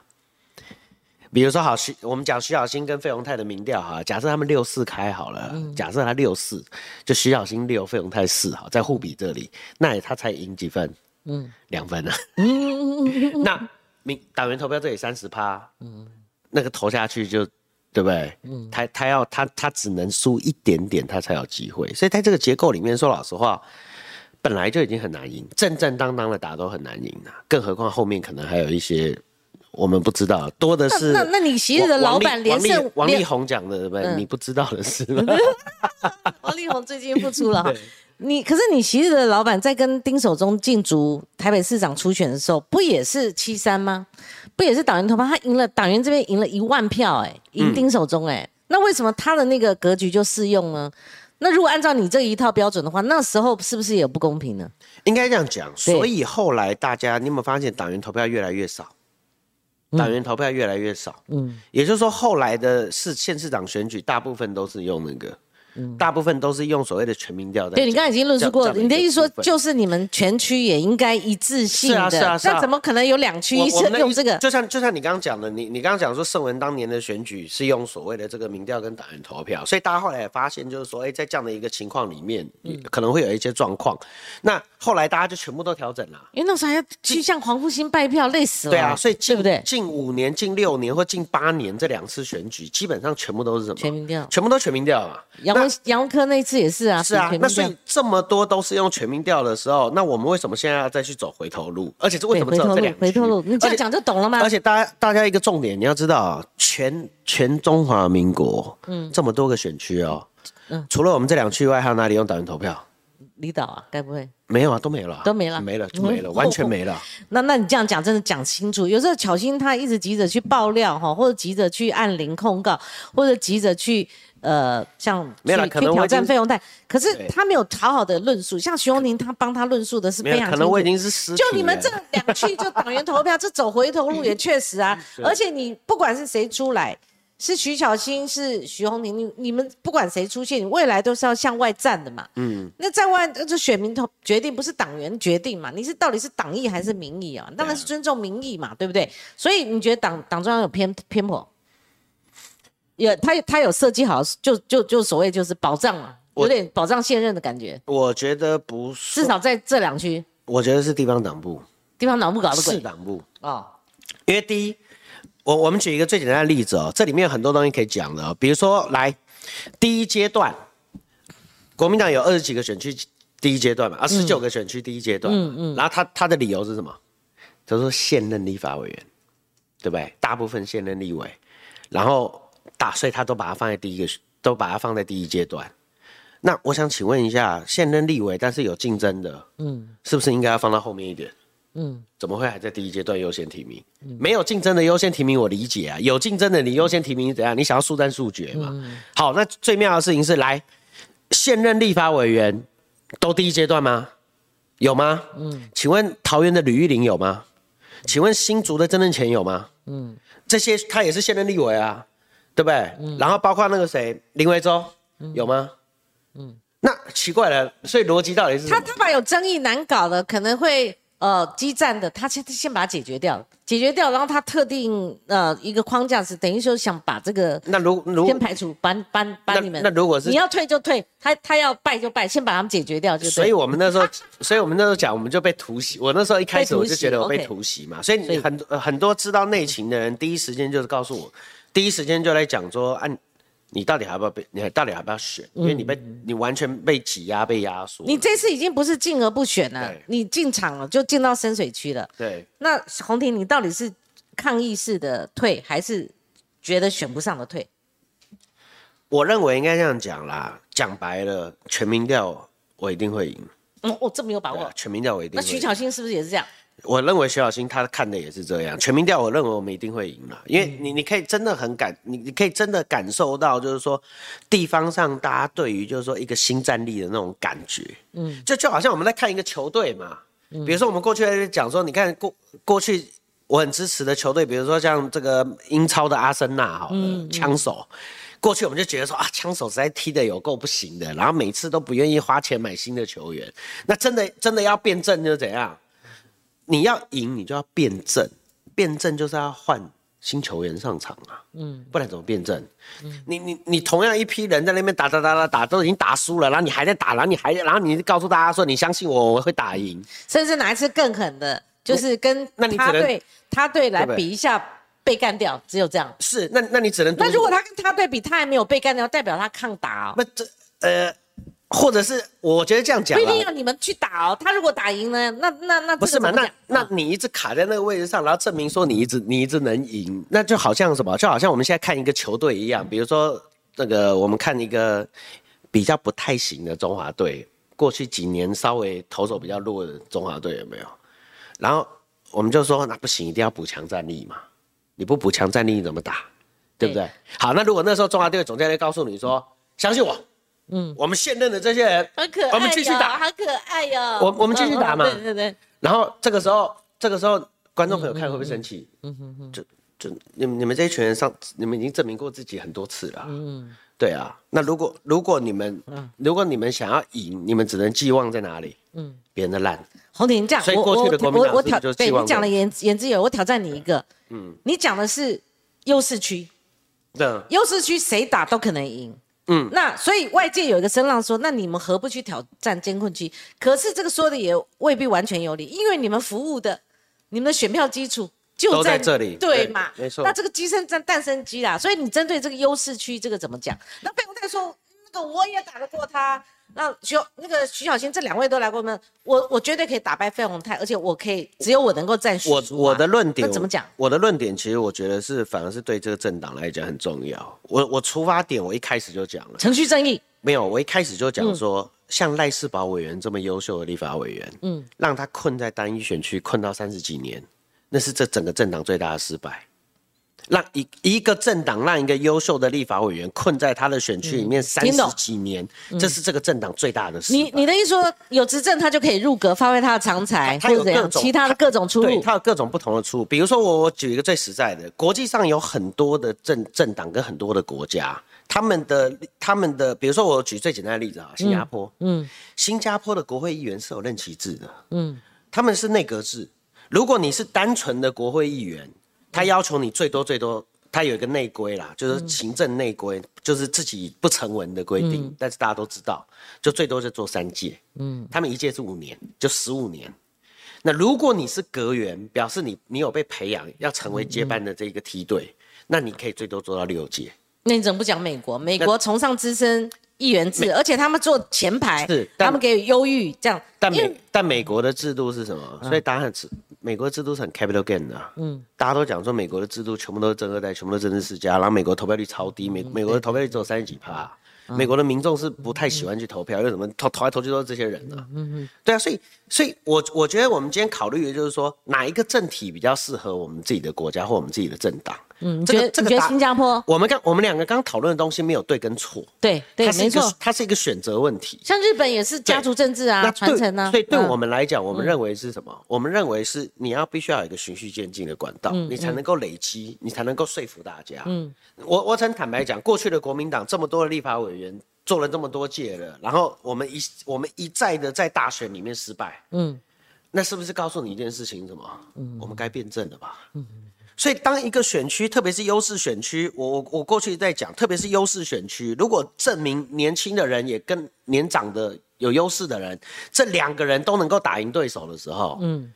S2: 比如说，好徐，我们讲徐小新跟费鸿泰的民调哈，假设他们六四开好了，假设他六四，就徐小新六，费鸿泰四，好，在互比这里，那他才赢几分？嗯，两分啊。嗯，(laughs) 那民党员投票这里三十趴，嗯，那个投下去就。对不对？嗯，他他要他他只能输一点点，他才有机会。所以在这个结构里面，说老实话，本来就已经很难赢，正正当当的打都很难赢了，更何况后面可能还有一些我们不知道，多的是。
S1: 那那你昔日的老板连胜，
S2: 王力宏讲的，对不对？你不知道的是吗？(laughs)
S1: 王力宏最近复出了。你可是你昔日的老板在跟丁守中竞逐台北市长初选的时候，不也是七三吗？不也是党员投票？他赢了党员这边赢了一万票，哎，赢丁守中，哎，那为什么他的那个格局就适用呢？那如果按照你这一套标准的话，那时候是不是也不公平呢？
S2: 应该这样讲。所以后来大家，你有没有发现党员投票越来越少？党员投票越来越少。嗯，也就是说，后来的市县市长选举，大部分都是用那个。大部分都是用所谓的全民调的。
S1: 对你刚才已经论述过，你的意思说就是你们全区也应该一致性的。
S2: 是啊是啊，
S1: 那怎么可能有两区用这个？
S2: 就像就像你刚刚讲的，你你刚刚讲说盛文当年的选举是用所谓的这个民调跟党员投票，所以大家后来也发现就是说，哎，在这样的一个情况里面，可能会有一些状况。那后来大家就全部都调整了，
S1: 因为那时候还要去向黄复兴拜票，累死了。
S2: 对啊，所以
S1: 对不对？
S2: 近五年、近六年或近八年这两次选举，基本上全部都是什么？
S1: 全民调，
S2: 全部都全民调嘛。
S1: 杨杨科那一次也是啊，
S2: 是啊。那所以这么多都是用全民调的时候，那我们为什么现在要再去走回头路？而且是为什么走这两
S1: 回头路？你这样讲就懂了吗？
S2: 而且大家大家一个重点，你要知道啊，全全中华民国，嗯，这么多个选区哦，嗯，除了我们这两区外，还有哪里用党员投票？
S1: 离岛啊，该不会
S2: 没有啊？都没了，
S1: 都没了，
S2: 没了就没了，完全没了。(laughs)
S1: 那那你这样讲，真的讲清楚。有时候巧心他一直急着去爆料哈，或者急着去按零控告，或者急着去呃，像
S2: 没了，可能
S1: 挑战费用贷，可是他没有讨好的论述。像徐荣宁他帮他论述的是非常
S2: 可能我已经是失
S1: 就你们这两区就党员投票，这走回头路也确实啊。(laughs) 而且你不管是谁出来。是徐小新，是徐宏宁，你你们不管谁出现，未来都是要向外站的嘛。嗯，那在外这选民投决定，不是党员决定嘛？你是到底是党意还是民意啊？当然是尊重民意嘛，对不对？所以你觉得党党中央有偏偏颇？也他他有设计好，就就就所谓就是保障嘛，有点保障现任的感觉。
S2: 我觉得不是，
S1: 至少在这两区，
S2: 我觉得是地方党部，
S1: 地方党部搞的鬼，
S2: 市党部啊，因为第一。我我们举一个最简单的例子哦，这里面有很多东西可以讲的，比如说来第一阶段，国民党有二十几个选区第一阶段嘛，啊，十九个选区第一阶段，嗯嗯，然后他他的理由是什么？他说现任立法委员，对不对？大部分现任立委，然后打，所以他都把它放在第一个，都把它放在第一阶段。那我想请问一下，现任立委但是有竞争的，嗯，是不是应该要放到后面一点？嗯，怎么会还在第一阶段优先提名？没有竞争的优先提名我理解啊，有竞争的你优先提名怎样？你想要速战速决嘛？好，那最妙的事情是来现任立法委员都第一阶段吗？有吗？嗯，请问桃园的吕玉玲有吗？请问新竹的曾正前有吗？嗯，这些他也是现任立委啊，对不对？嗯，然后包括那个谁林维洲有吗？嗯，那奇怪了，所以逻辑到底是？
S1: 他他把有争议难搞的可能会。呃，基站的他先先把它解决掉，解决掉，然后他特定呃一个框架是等于说想把这个
S2: 那如如
S1: 先排除，把把把你们
S2: 那如果是
S1: 你要退就退，他他要败就败，先把他们解决掉就。
S2: 所以我们那时候，(laughs) 所以我们那时候讲，我们就被突袭。我那时候一开始我就觉得我被突袭嘛，所以很很多知道内情的人，第一时间就是告诉我，第一时间就来讲说按。你到底还要不要被？你到底要不要选？因为你被你完全被挤压、被压缩。
S1: 你这次已经不是进而不选了，你进场了就进到深水区了。
S2: 对。
S1: 那红婷，你到底是抗议式的退，还是觉得选不上的退？
S2: 我认为应该这样讲啦，讲白了，全民调我一定会赢。
S1: 哦，我这么有把握。
S2: 全民调我一定。那
S1: 徐巧芯是不是也是这样？
S2: 我认为徐小新他看的也是这样，全民调我认为我们一定会赢了，因为你你可以真的很感，你你可以真的感受到，就是说地方上大家对于就是说一个新战力的那种感觉，嗯，就就好像我们在看一个球队嘛，比如说我们过去在讲说，你看过过去我很支持的球队，比如说像这个英超的阿森纳哈，枪手，过去我们就觉得说啊，枪手实在踢的有够不行的，然后每次都不愿意花钱买新的球员，那真的真的要变阵就怎样？你要赢，你就要辩证，辩证就是要换新球员上场啊，嗯，不然怎么辩证？嗯，你你你同样一批人在那边打打打打打，都已经打输了，然后你还在打，然后你还然后你告诉大家说你相信我，我会打赢，
S1: 甚至哪一次更狠的，就是跟那他队他队来比一下被干掉，只有这样。
S2: 是，那那你只能
S1: 那如果他跟他对比，他还没有被干掉，代表他抗打哦。
S2: 那这呃。或者是我觉得这样讲，
S1: 不一定要你们去打哦。他如果打赢呢，那那那
S2: 不是嘛？那那你一直卡在那个位置上，然后证明说你一直你一直能赢，那就好像什么？就好像我们现在看一个球队一样，比如说那个我们看一个比较不太行的中华队，过去几年稍微投手比较弱的中华队有没有？然后我们就说那不行，一定要补强战力嘛。你不补强战力，你怎么打？对不对？好，那如果那时候中华队的总教练告诉你说，相信我。嗯，我们现任的这些人，
S1: 好可爱，
S2: 我们继续打，
S1: 好可爱哟。
S2: 我我们继续打嘛，
S1: 对对对。
S2: 然后这个时候，这个时候观众朋友看会不会生气？嗯哼哼，就就你们你们这一群人上，你们已经证明过自己很多次了。嗯，对啊。那如果如果你们，如果你们想要赢，你们只能寄望在哪里？嗯，别人的烂。
S1: 红婷这样，
S2: 所以过去的国民党挑
S1: 对你讲了言言之有，我挑战你一个。嗯，你讲的是优势区，
S2: 对，
S1: 优势区谁打都可能赢。嗯，那所以外界有一个声浪说，那你们何不去挑战监控区？可是这个说的也未必完全有理，因为你们服务的、你们的选票基础就
S2: 在这里，
S1: 对嘛？
S2: 没错。
S1: 那这个鸡生蛋，蛋生鸡啦，所以你针对这个优势区，这个怎么讲？那贝公太说，那个我也打得过他。那徐那个徐小新这两位都来过没我我绝对可以打败费鸿泰，而且我可以只有我能够战
S2: 我我的论点
S1: 怎么讲？
S2: 我的论点其实我觉得是反而是对这个政党来讲很重要。我我出发点我一开始就讲了
S1: 程序正义
S2: 没有，我一开始就讲说，像赖世宝委员这么优秀的立法委员，嗯，让他困在单一选区困到三十几年，那是这整个政党最大的失败。让一一个政党让一个优秀的立法委员困在他的选区里面三十几年，这是这个政党最大的事。
S1: 你你的意思说，有执政他就可以入阁，发挥他的长才，
S2: 他有各种
S1: 其他的各种出路，
S2: 他有各种不同的出路。比如说，我我举一个最实在的，国际上有很多的政政党跟很多的国家，他们的他们的，比如说我举最简单的例子啊，新加坡，嗯，新加坡的国会议员是有任期制的，嗯，他们是内阁制。如果你是单纯的国会议员。他要求你最多最多，他有一个内规啦，就是行政内规，就是自己不成文的规定，但是大家都知道，就最多就做三届。嗯，他们一届是五年，就十五年。那如果你是阁员，表示你你有被培养要成为接班的这个梯队，那你可以最多做到六届。
S1: 那你怎么不讲美国？美国崇尚资深。议员制，而且他们坐前排，
S2: 是
S1: 他们给予优郁这样。
S2: 但美但美国的制度是什么？所以答案是美国制度是很 capital gain 的。嗯，大家都讲说美国的制度全部都是真二代，全部都是真世家，然后美国投票率超低，美美国的投票率只有三十几趴。美国的民众是不太喜欢去投票，因为什么？投投来投去都是这些人啊。嗯嗯。对啊，所以，所以我我觉得我们今天考虑的就是说，哪一个政体比较适合我们自己的国家或我们自己的政党。
S1: 嗯，这个这个新加坡，
S2: 我们刚我们两个刚讨论的东西没有对跟错。
S1: 对对，没错，
S2: 它是一个选择问题。
S1: 像日本也是家族政治啊，传承啊。
S2: 所以对我们来讲，我们认为是什么？我们认为是你要必须要有一个循序渐进的管道，你才能够累积，你才能够说服大家。嗯，我我曾坦白讲，过去的国民党这么多的立法委员。做了这么多届了，然后我们一我们一再的在大选里面失败，嗯，那是不是告诉你一件事情？什么？嗯，我们该辩证了吧？嗯所以当一个选区，特别是优势选区，我我我过去在讲，特别是优势选区，如果证明年轻的人也跟年长的有优势的人，这两个人都能够打赢对手的时候，嗯，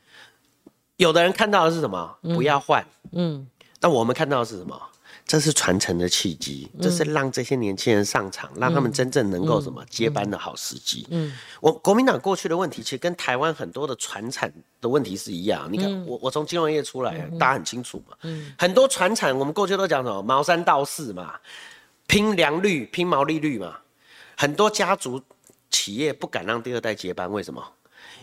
S2: 有的人看到的是什么？不要换，嗯，那我们看到的是什么？这是传承的契机，这是让这些年轻人上场，让他们真正能够什么接班的好时机。嗯，我国民党过去的问题，其实跟台湾很多的传产的问题是一样。你看，我我从金融业出来，大家很清楚嘛。嗯，很多传产，我们过去都讲什么毛三道四嘛，拼良率、拼毛利率嘛。很多家族企业不敢让第二代接班，为什么？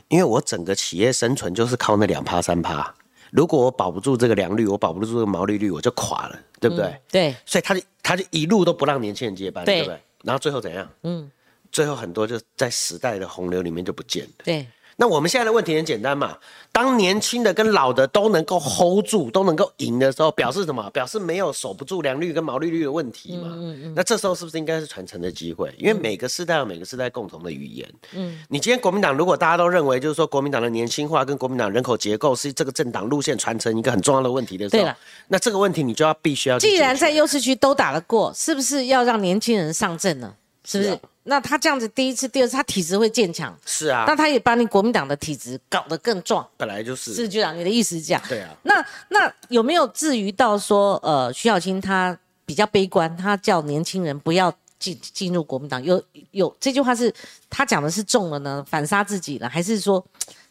S2: 因为我整个企业生存就是靠那两趴三趴。如果我保不住这个良率，我保不住这个毛利率，我就垮了，对不对？
S1: 对，
S2: 所以他就他就一路都不让年轻人接班，对不对？然后最后怎样？嗯，最后很多就在时代的洪流里面就不见了。
S1: 对。
S2: 那我们现在的问题很简单嘛，当年轻的跟老的都能够 hold 住，都能够赢的时候，表示什么？表示没有守不住良率跟毛利率的问题嘛。嗯嗯。那这时候是不是应该是传承的机会？因为每个世代有每个世代共同的语言。嗯。你今天国民党如果大家都认为就是说国民党的年轻化跟国民党人口结构是这个政党路线传承一个很重要的问题的时候，那这个问题你就要必须要。
S1: 既然在优势区都打得过，是不是要让年轻人上阵呢？是不是？那他这样子第一次、第二次，他体质会渐强。
S2: 是啊。
S1: 那他也把你国民党的体质搞得更壮。
S2: 本来就是。
S1: 是局长，你的意思是这样？
S2: 对啊。
S1: 那那有没有至于到说，呃，徐小青他比较悲观，他叫年轻人不要进进入国民党？有有这句话是他讲的是中了呢，反杀自己了，还是说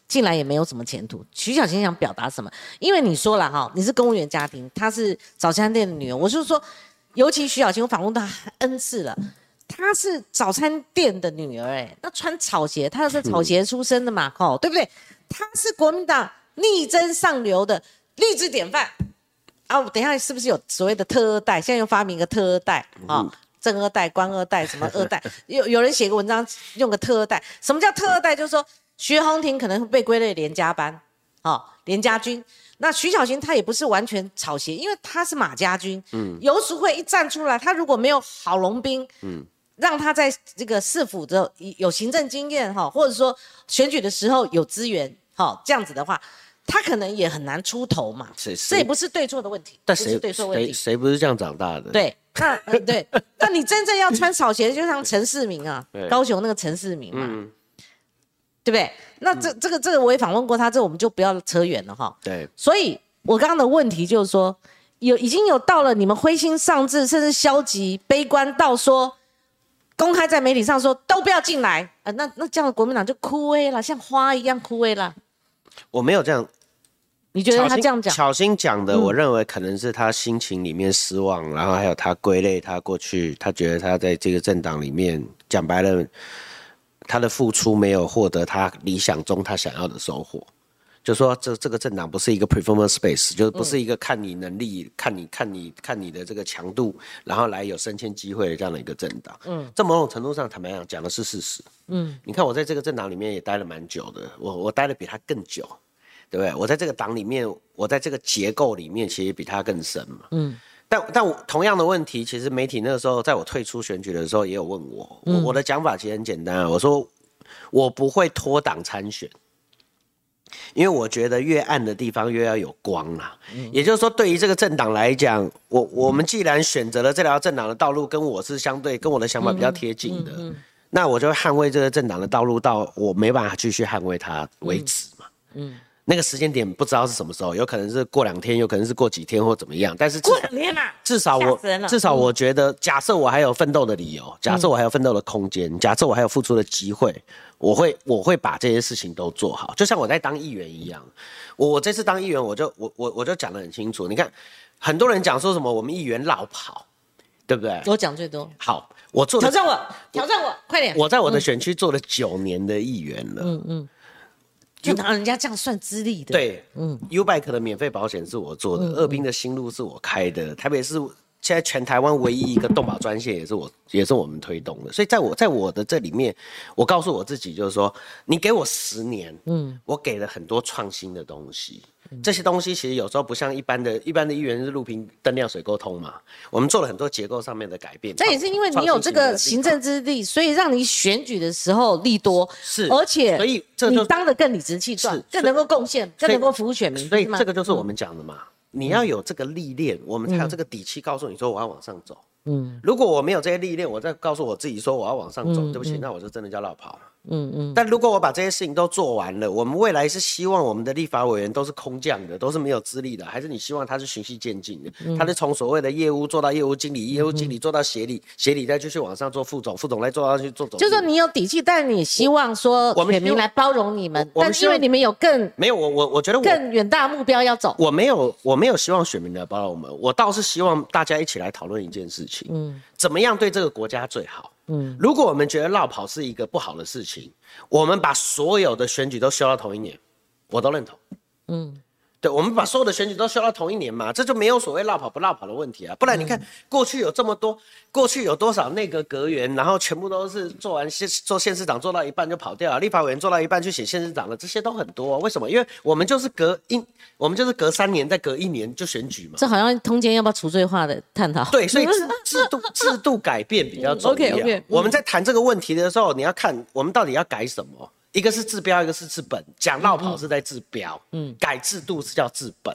S1: 进来也没有什么前途？徐小青想表达什么？因为你说了哈，你是公务员家庭，他是早餐店的女儿，我是说，尤其徐小青，我访问他 N 次了。她是早餐店的女儿，哎，那穿草鞋，她是草鞋出身的嘛，吼，对不对？她是国民党力争上流的励志典范啊！等一下是不是有所谓的特二代？现在又发明个特二代啊，正二代、官二代、什么二代？(laughs) 有有人写个文章用个特二代，什么叫特二代？就是说徐宏庭可能会被归类连家班，哦，连家军。那徐小琴她也不是完全草鞋，因为她是马家军。嗯，游淑慧一站出来，她如果没有郝龙斌，嗯。让他在这个市府的有行政经验哈，或者说选举的时候有资源哈，这样子的话，他可能也很难出头嘛。这也不是对错的问题，
S2: 但谁对错问题？谁谁不是这样长大的？
S1: 对，那对，(laughs) 那你真正要穿草鞋，就像陈世明啊，高雄那个陈世明嘛，对不对？那这这个这个我也访问过他，这我们就不要扯远了哈。
S2: 对，
S1: 所以我刚刚的问题就是说，有已经有到了你们灰心丧志，甚至消极悲观到说。公开在媒体上说都不要进来啊，那那这样国民党就枯萎了，像花一样枯萎了。
S2: 我没有这样，
S1: 你觉得他这样讲？
S2: 巧心讲的，我认为可能是他心情里面失望，然后还有他归类他过去，他觉得他在这个政党里面讲白了，他的付出没有获得他理想中他想要的收获。就说这这个政党不是一个 performance space，就是不是一个看你能力、看你看你看你的这个强度，然后来有升迁机会的这样的一个政党。嗯，在某种程度上，坦白讲，讲的是事实。嗯，你看我在这个政党里面也待了蛮久的，我我待的比他更久，对不对？我在这个党里面，我在这个结构里面其实比他更深嘛。嗯，但但我同样的问题，其实媒体那个时候在我退出选举的时候也有问我，我我的讲法其实很简单啊，我说我不会脱党参选。因为我觉得越暗的地方越要有光啊，也就是说，对于这个政党来讲，我我们既然选择了这条政党的道路，跟我是相对跟我的想法比较贴近的，那我就捍卫这个政党的道路到我没办法继续捍卫它为止嘛。嗯，那个时间点不知道是什么时候，有可能是过两天，有可能是过几天或怎么样。但是
S1: 过两天嘛，
S2: 至少我至少我觉得，假设我还有奋斗的理由，假设我还有奋斗的空间，假设我还有付出的机会，我会我会把这些事情都做好。就像我在当议员一样，我我这次当议员，我就我我我就讲得很清楚。你看，很多人讲说什么我们议员绕跑，对不对？
S1: 我讲最多。
S2: 好，我做
S1: 挑战我，挑战我，快点！
S2: 我在我的选区做了九年的议员了。嗯嗯。
S1: 就拿人家这样算资历的。
S2: 对，嗯，U Bike 的免费保险是我做的，二兵的新路是我开的，台北是现在全台湾唯一一个动保专线，也是我，也是我们推动的。所以在我在我的这里面，我告诉我自己，就是说，你给我十年，嗯，我给了很多创新的东西。这些东西其实有时候不像一般的一般的议员是路平灯亮水沟通嘛，我们做了很多结构上面的改变。
S1: 这也是因为你有这个行政之力，所以让你选举的时候利多
S2: 是，
S1: 而且
S2: 所以
S1: 你当的更理直气壮，更能够贡献，更能够服务选民。
S2: 所以这个就是我们讲的嘛，你要有这个历练，我们才有这个底气告诉你说我要往上走。嗯，如果我没有这些历练，我再告诉我自己说我要往上走，对不起，那我就真的叫落跑。嗯嗯，但如果我把这些事情都做完了，我们未来是希望我们的立法委员都是空降的，都是没有资历的，还是你希望他是循序渐进的？他是从所谓的业务做到业务经理，业务经理做到协理，协理再继续往上做副总，副总再做到去做总。
S1: 就说你有底气，但你希望说选民来包容你们，但因为你们有更
S2: 没有我我我觉得
S1: 更远大目标要走。
S2: 我没有我没有希望选民来包容我们，我倒是希望大家一起来讨论一件事情，嗯，怎么样对这个国家最好？嗯，如果我们觉得绕跑是一个不好的事情，我们把所有的选举都修到同一年，我都认同。嗯。对，我们把所有的选举都修到同一年嘛，这就没有所谓落跑不落跑的问题啊。不然你看过去有这么多，过去有多少内阁阁员，然后全部都是做完县做县市长做到一半就跑掉了，立法委员做到一半去写县市长了，这些都很多。为什么？因为我们就是隔一，我们就是隔三年再隔一年就选举嘛。
S1: 这好像通奸要不要除罪化的探讨？
S2: 对，所以制 (laughs) 制度制度改变比较重要。
S1: OK OK。
S2: 我们在谈这个问题的时候，你要看我们到底要改什么。一个是治标，一个是治本。讲绕跑是在治标，嗯，改制度是叫治本。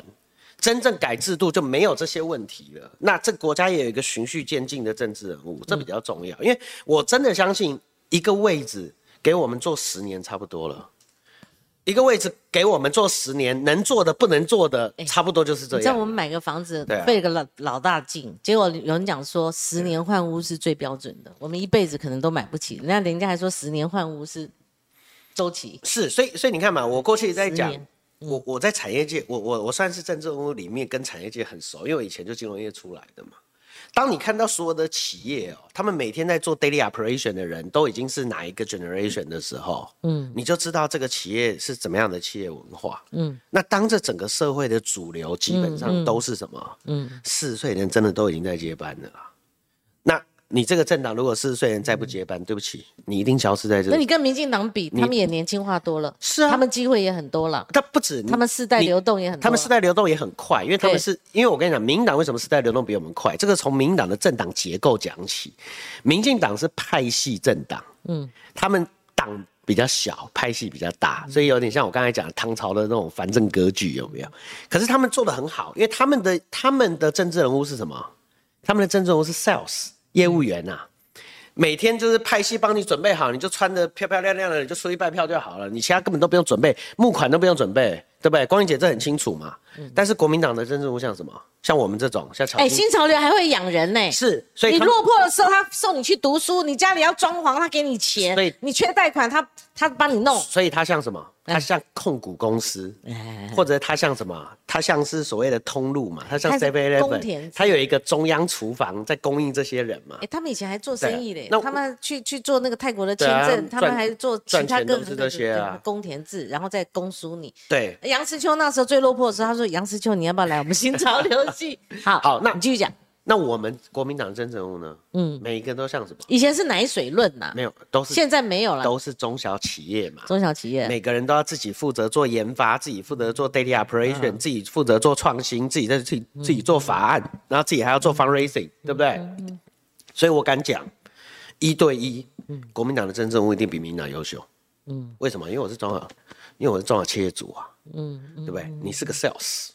S2: 真正改制度就没有这些问题了。那这国家也有一个循序渐进的政治人物，这比较重要。因为我真的相信，一个位置给我们做十年差不多了。一个位置给我们做十年，能做的不能做的，差不多就是这样。
S1: 像我们买个房子，费个老老大劲，结果有人讲说十年换屋是最标准的，我们一辈子可能都买不起。人家人家还说十年换屋是。周期
S2: 是，所以所以你看嘛，我过去在讲，我我在产业界，我我我算是政治屋里面跟产业界很熟，因为我以前就金融业出来的嘛。当你看到所有的企业哦，他们每天在做 daily operation 的人都已经是哪一个 generation 的时候，嗯，你就知道这个企业是怎么样的企业文化，嗯。那当这整个社会的主流基本上都是什么？嗯，四十岁人真的都已经在接班了啦。那你这个政党如果四十岁人再不接班，对不起，你一定消失在这里。
S1: 那你跟民进党比，他们也年轻化多了，
S2: 是啊，
S1: 他们机会也很多了。
S2: 他不止，
S1: 他们世代流动也很，
S2: 他们世代流动也很快，因为他们是，因为我跟你讲，民党为什么世代流动比我们快？这个从民党的政党结构讲起，民进党是派系政党，嗯，他们党比较小，派系比较大，所以有点像我刚才讲唐朝的那种藩镇割据，有没有？可是他们做的很好，因为他们的他们的政治人物是什么？他们的政治人物是 sales。业务员呐，每天就是拍戏帮你准备好，你就穿的漂漂亮亮的，你就出去卖票就好了，你其他根本都不用准备，募款都不用准备，对不对？光英姐这很清楚嘛。但是国民党的政治人物像什么？像我们这种，像
S1: 哎，新潮流还会养人呢。
S2: 是，所以
S1: 你落魄的时候，他送你去读书，你家里要装潢，他给你钱。所以你缺贷款，他他帮你弄。
S2: 所以他像什么？他像控股公司，或者他像什么？他像是所谓的通路嘛？他像 Seven Eleven，他有一个中央厨房在供应这些人嘛？
S1: 哎，他们以前还做生意嘞，那他们去去做那个泰国的签证，他们还做其他各
S2: 种这些啊，
S1: 公田制，然后再公输你。
S2: 对，
S1: 杨思秋那时候最落魄的时候，他说：“杨思秋，你要不要来我们新潮流系？” (laughs) 好，
S2: 好，那
S1: 你继续讲。
S2: 那我们国民党真正人物呢？嗯，每一个都像什么？
S1: 以前是奶水论呐，
S2: 没有，都是
S1: 现在没有了，
S2: 都是中小企业嘛。
S1: 中小企业，
S2: 每个人都要自己负责做研发，自己负责做 daily operation，自己负责做创新，自己在自己自己做法案，然后自己还要做 fundraising，对不对？所以我敢讲，一对一，国民党的真正人物一定比民党优秀。嗯，为什么？因为我是中小，因为我是中小企业主啊。嗯，对不对？你是个 sales。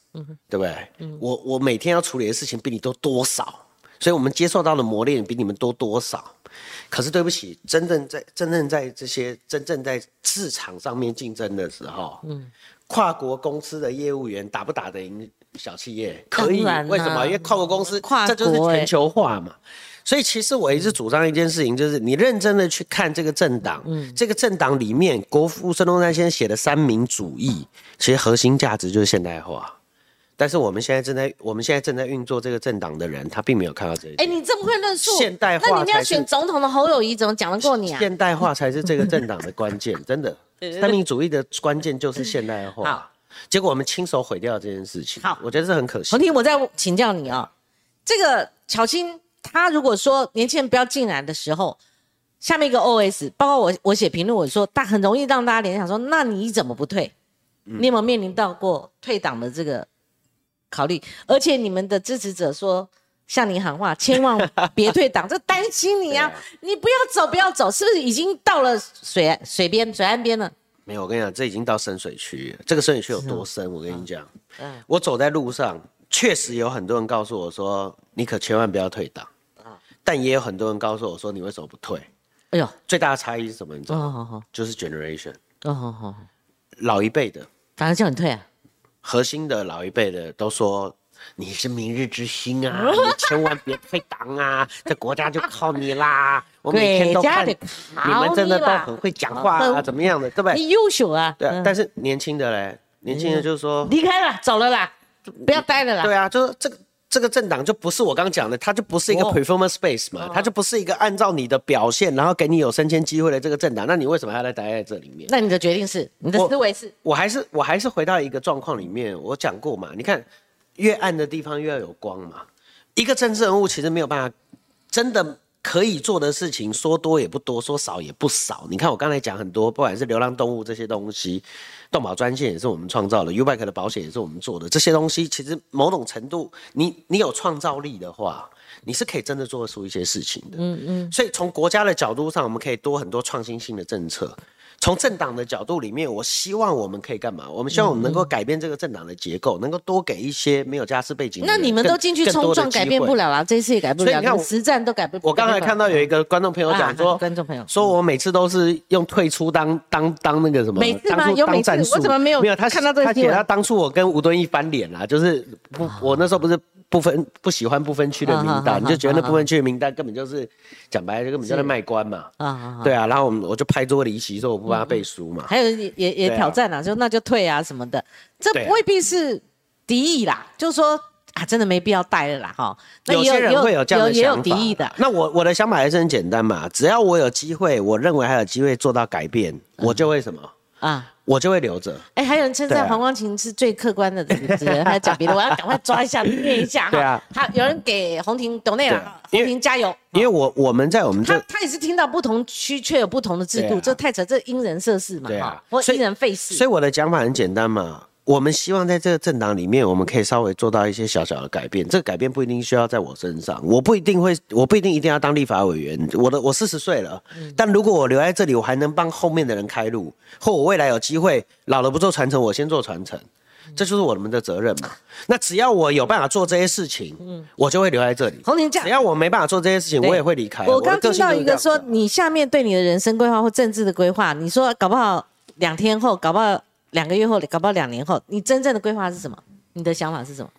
S2: 对不对？我我每天要处理的事情比你多多少，所以我们接受到的磨练比你们多多少。可是对不起，真正在真正在这些真正在市场上面竞争的时候，嗯，跨国公司的业务员打不打得赢小企业？可以，为什么？因为跨国公司，这就是全球化嘛。所以其实我一直主张一件事情，就是你认真的去看这个政党，这个政党里面，国父孙中山先生写的三民主义，其实核心价值就是现代化。但是我们现在正在，我们现在正在运作这个政党的人，他并没有看到这一
S1: 点。哎，你这么会论述，
S2: 现代化，
S1: 那你要选总统的侯友谊怎么讲得过你啊？
S2: 现代化才是这个政党的关键，(laughs) 真的，三民主义的关键就是现代化。好，结果我们亲手毁掉这件事情。
S1: 好，
S2: 我觉得这很可惜。
S1: 洪婷，我再请教你啊，这个巧心他如果说年轻人不要进来的时候，下面一个 O S，包括我我写评论，我说但很容易让大家联想说，那你怎么不退？你有没有面临到过退党的这个？考虑，而且你们的支持者说向你喊话，千万 (laughs) 别退党，这担心你啊！你不要走，不要走，是不是已经到了水水边、水岸边了？
S2: 没有，我跟你讲，这已经到深水区。这个深水区有多深？我跟你讲，嗯，我走在路上，确实有很多人告诉我说，你可千万不要退党啊！但也有很多人告诉我说，你为什么不退？哎呦，最大的差异是什么？你知道吗？就是 generation。哦，好好，老一辈的
S1: 反而叫你退啊。
S2: 核心的老一辈的都说你是明日之星啊，(laughs) 你千万别退党啊，这国家就靠你啦。(laughs) 我每天都看你们真的都很会讲话啊，怎么样的，对不对？
S1: 你优秀啊。
S2: 对，但是年轻的嘞，年轻的就是说
S1: 离开了，走了啦，不要待了啦。
S2: 对啊，就是这个。这个政党就不是我刚讲的，它就不是一个 performance base 嘛，它就不是一个按照你的表现，然后给你有升迁机会的这个政党。那你为什么要来待在这里面？
S1: 那你的决定是，你的思维是？
S2: 我还是我还是回到一个状况里面，我讲过嘛，你看越暗的地方越要有光嘛。一个政治人物其实没有办法真的。可以做的事情说多也不多，说少也不少。你看我刚才讲很多，不管是流浪动物这些东西，动保专线也是我们创造的，Ubike 的保险也是我们做的。这些东西其实某种程度，你你有创造力的话，你是可以真的做出一些事情的。嗯嗯。所以从国家的角度上，我们可以多很多创新性的政策。从政党的角度里面，我希望我们可以干嘛？我们希望我们能够改变这个政党的结构，能够多给一些没有家世背景。
S1: 那你们都进去冲撞，改变不了了，这一次也改不了。所以你看，实战都改不。
S2: 我刚才看到有一个观众朋友讲说，
S1: 观众朋友
S2: 说我每次都是用退出当当当那个什么，
S1: 每次吗？有每次我怎么没有？
S2: 没有他看到这个，他写他当初我跟吴敦义翻脸啦，就是不，我那时候不是。不分不喜欢不分区的名单，你就觉得那部分区的名单根本就是讲白了，根本就在卖官嘛。啊，对啊，然后我们我就拍桌离席，说我不帮他背书嘛。
S1: 还有也也也挑战啊，就那就退啊什么的，这未必是敌意啦，就是说啊，真的没必要带了啦哈。
S2: 有些人会有这样的想
S1: 法。也有敌意的。
S2: 那我我的想法还是很简单嘛，只要我有机会，我认为还有机会做到改变，我就会什么啊。我就会留着。
S1: 哎，还有人称赞黄光琴是最客观的主持人，还讲别的，我要赶快抓一下念一下。
S2: 对啊，
S1: 他有人给红婷董内了，红婷加油。
S2: 因为我我们在我们这，
S1: 他也是听到不同区却有不同的制度，这太扯，这因人设事嘛，哈，或因人废事。
S2: 所以我的讲法很简单嘛。我们希望在这个政党里面，我们可以稍微做到一些小小的改变。这个改变不一定需要在我身上，我不一定会，我不一定一定要当立法委员。我的我四十岁了，但如果我留在这里，我还能帮后面的人开路，或我未来有机会老了不做传承，我先做传承，这就是我们的责任嘛。那只要我有办法做这些事情，嗯我就会留在这里。
S1: 洪这样，
S2: 只要我没办法做这些事情，我也会离开。
S1: 我刚听到一个说，你下面对你的人生规划或政治的规划，你说搞不好两天后，搞不好。两个月后，搞不好两年后，你真正的规划是什么？你的想法是什么？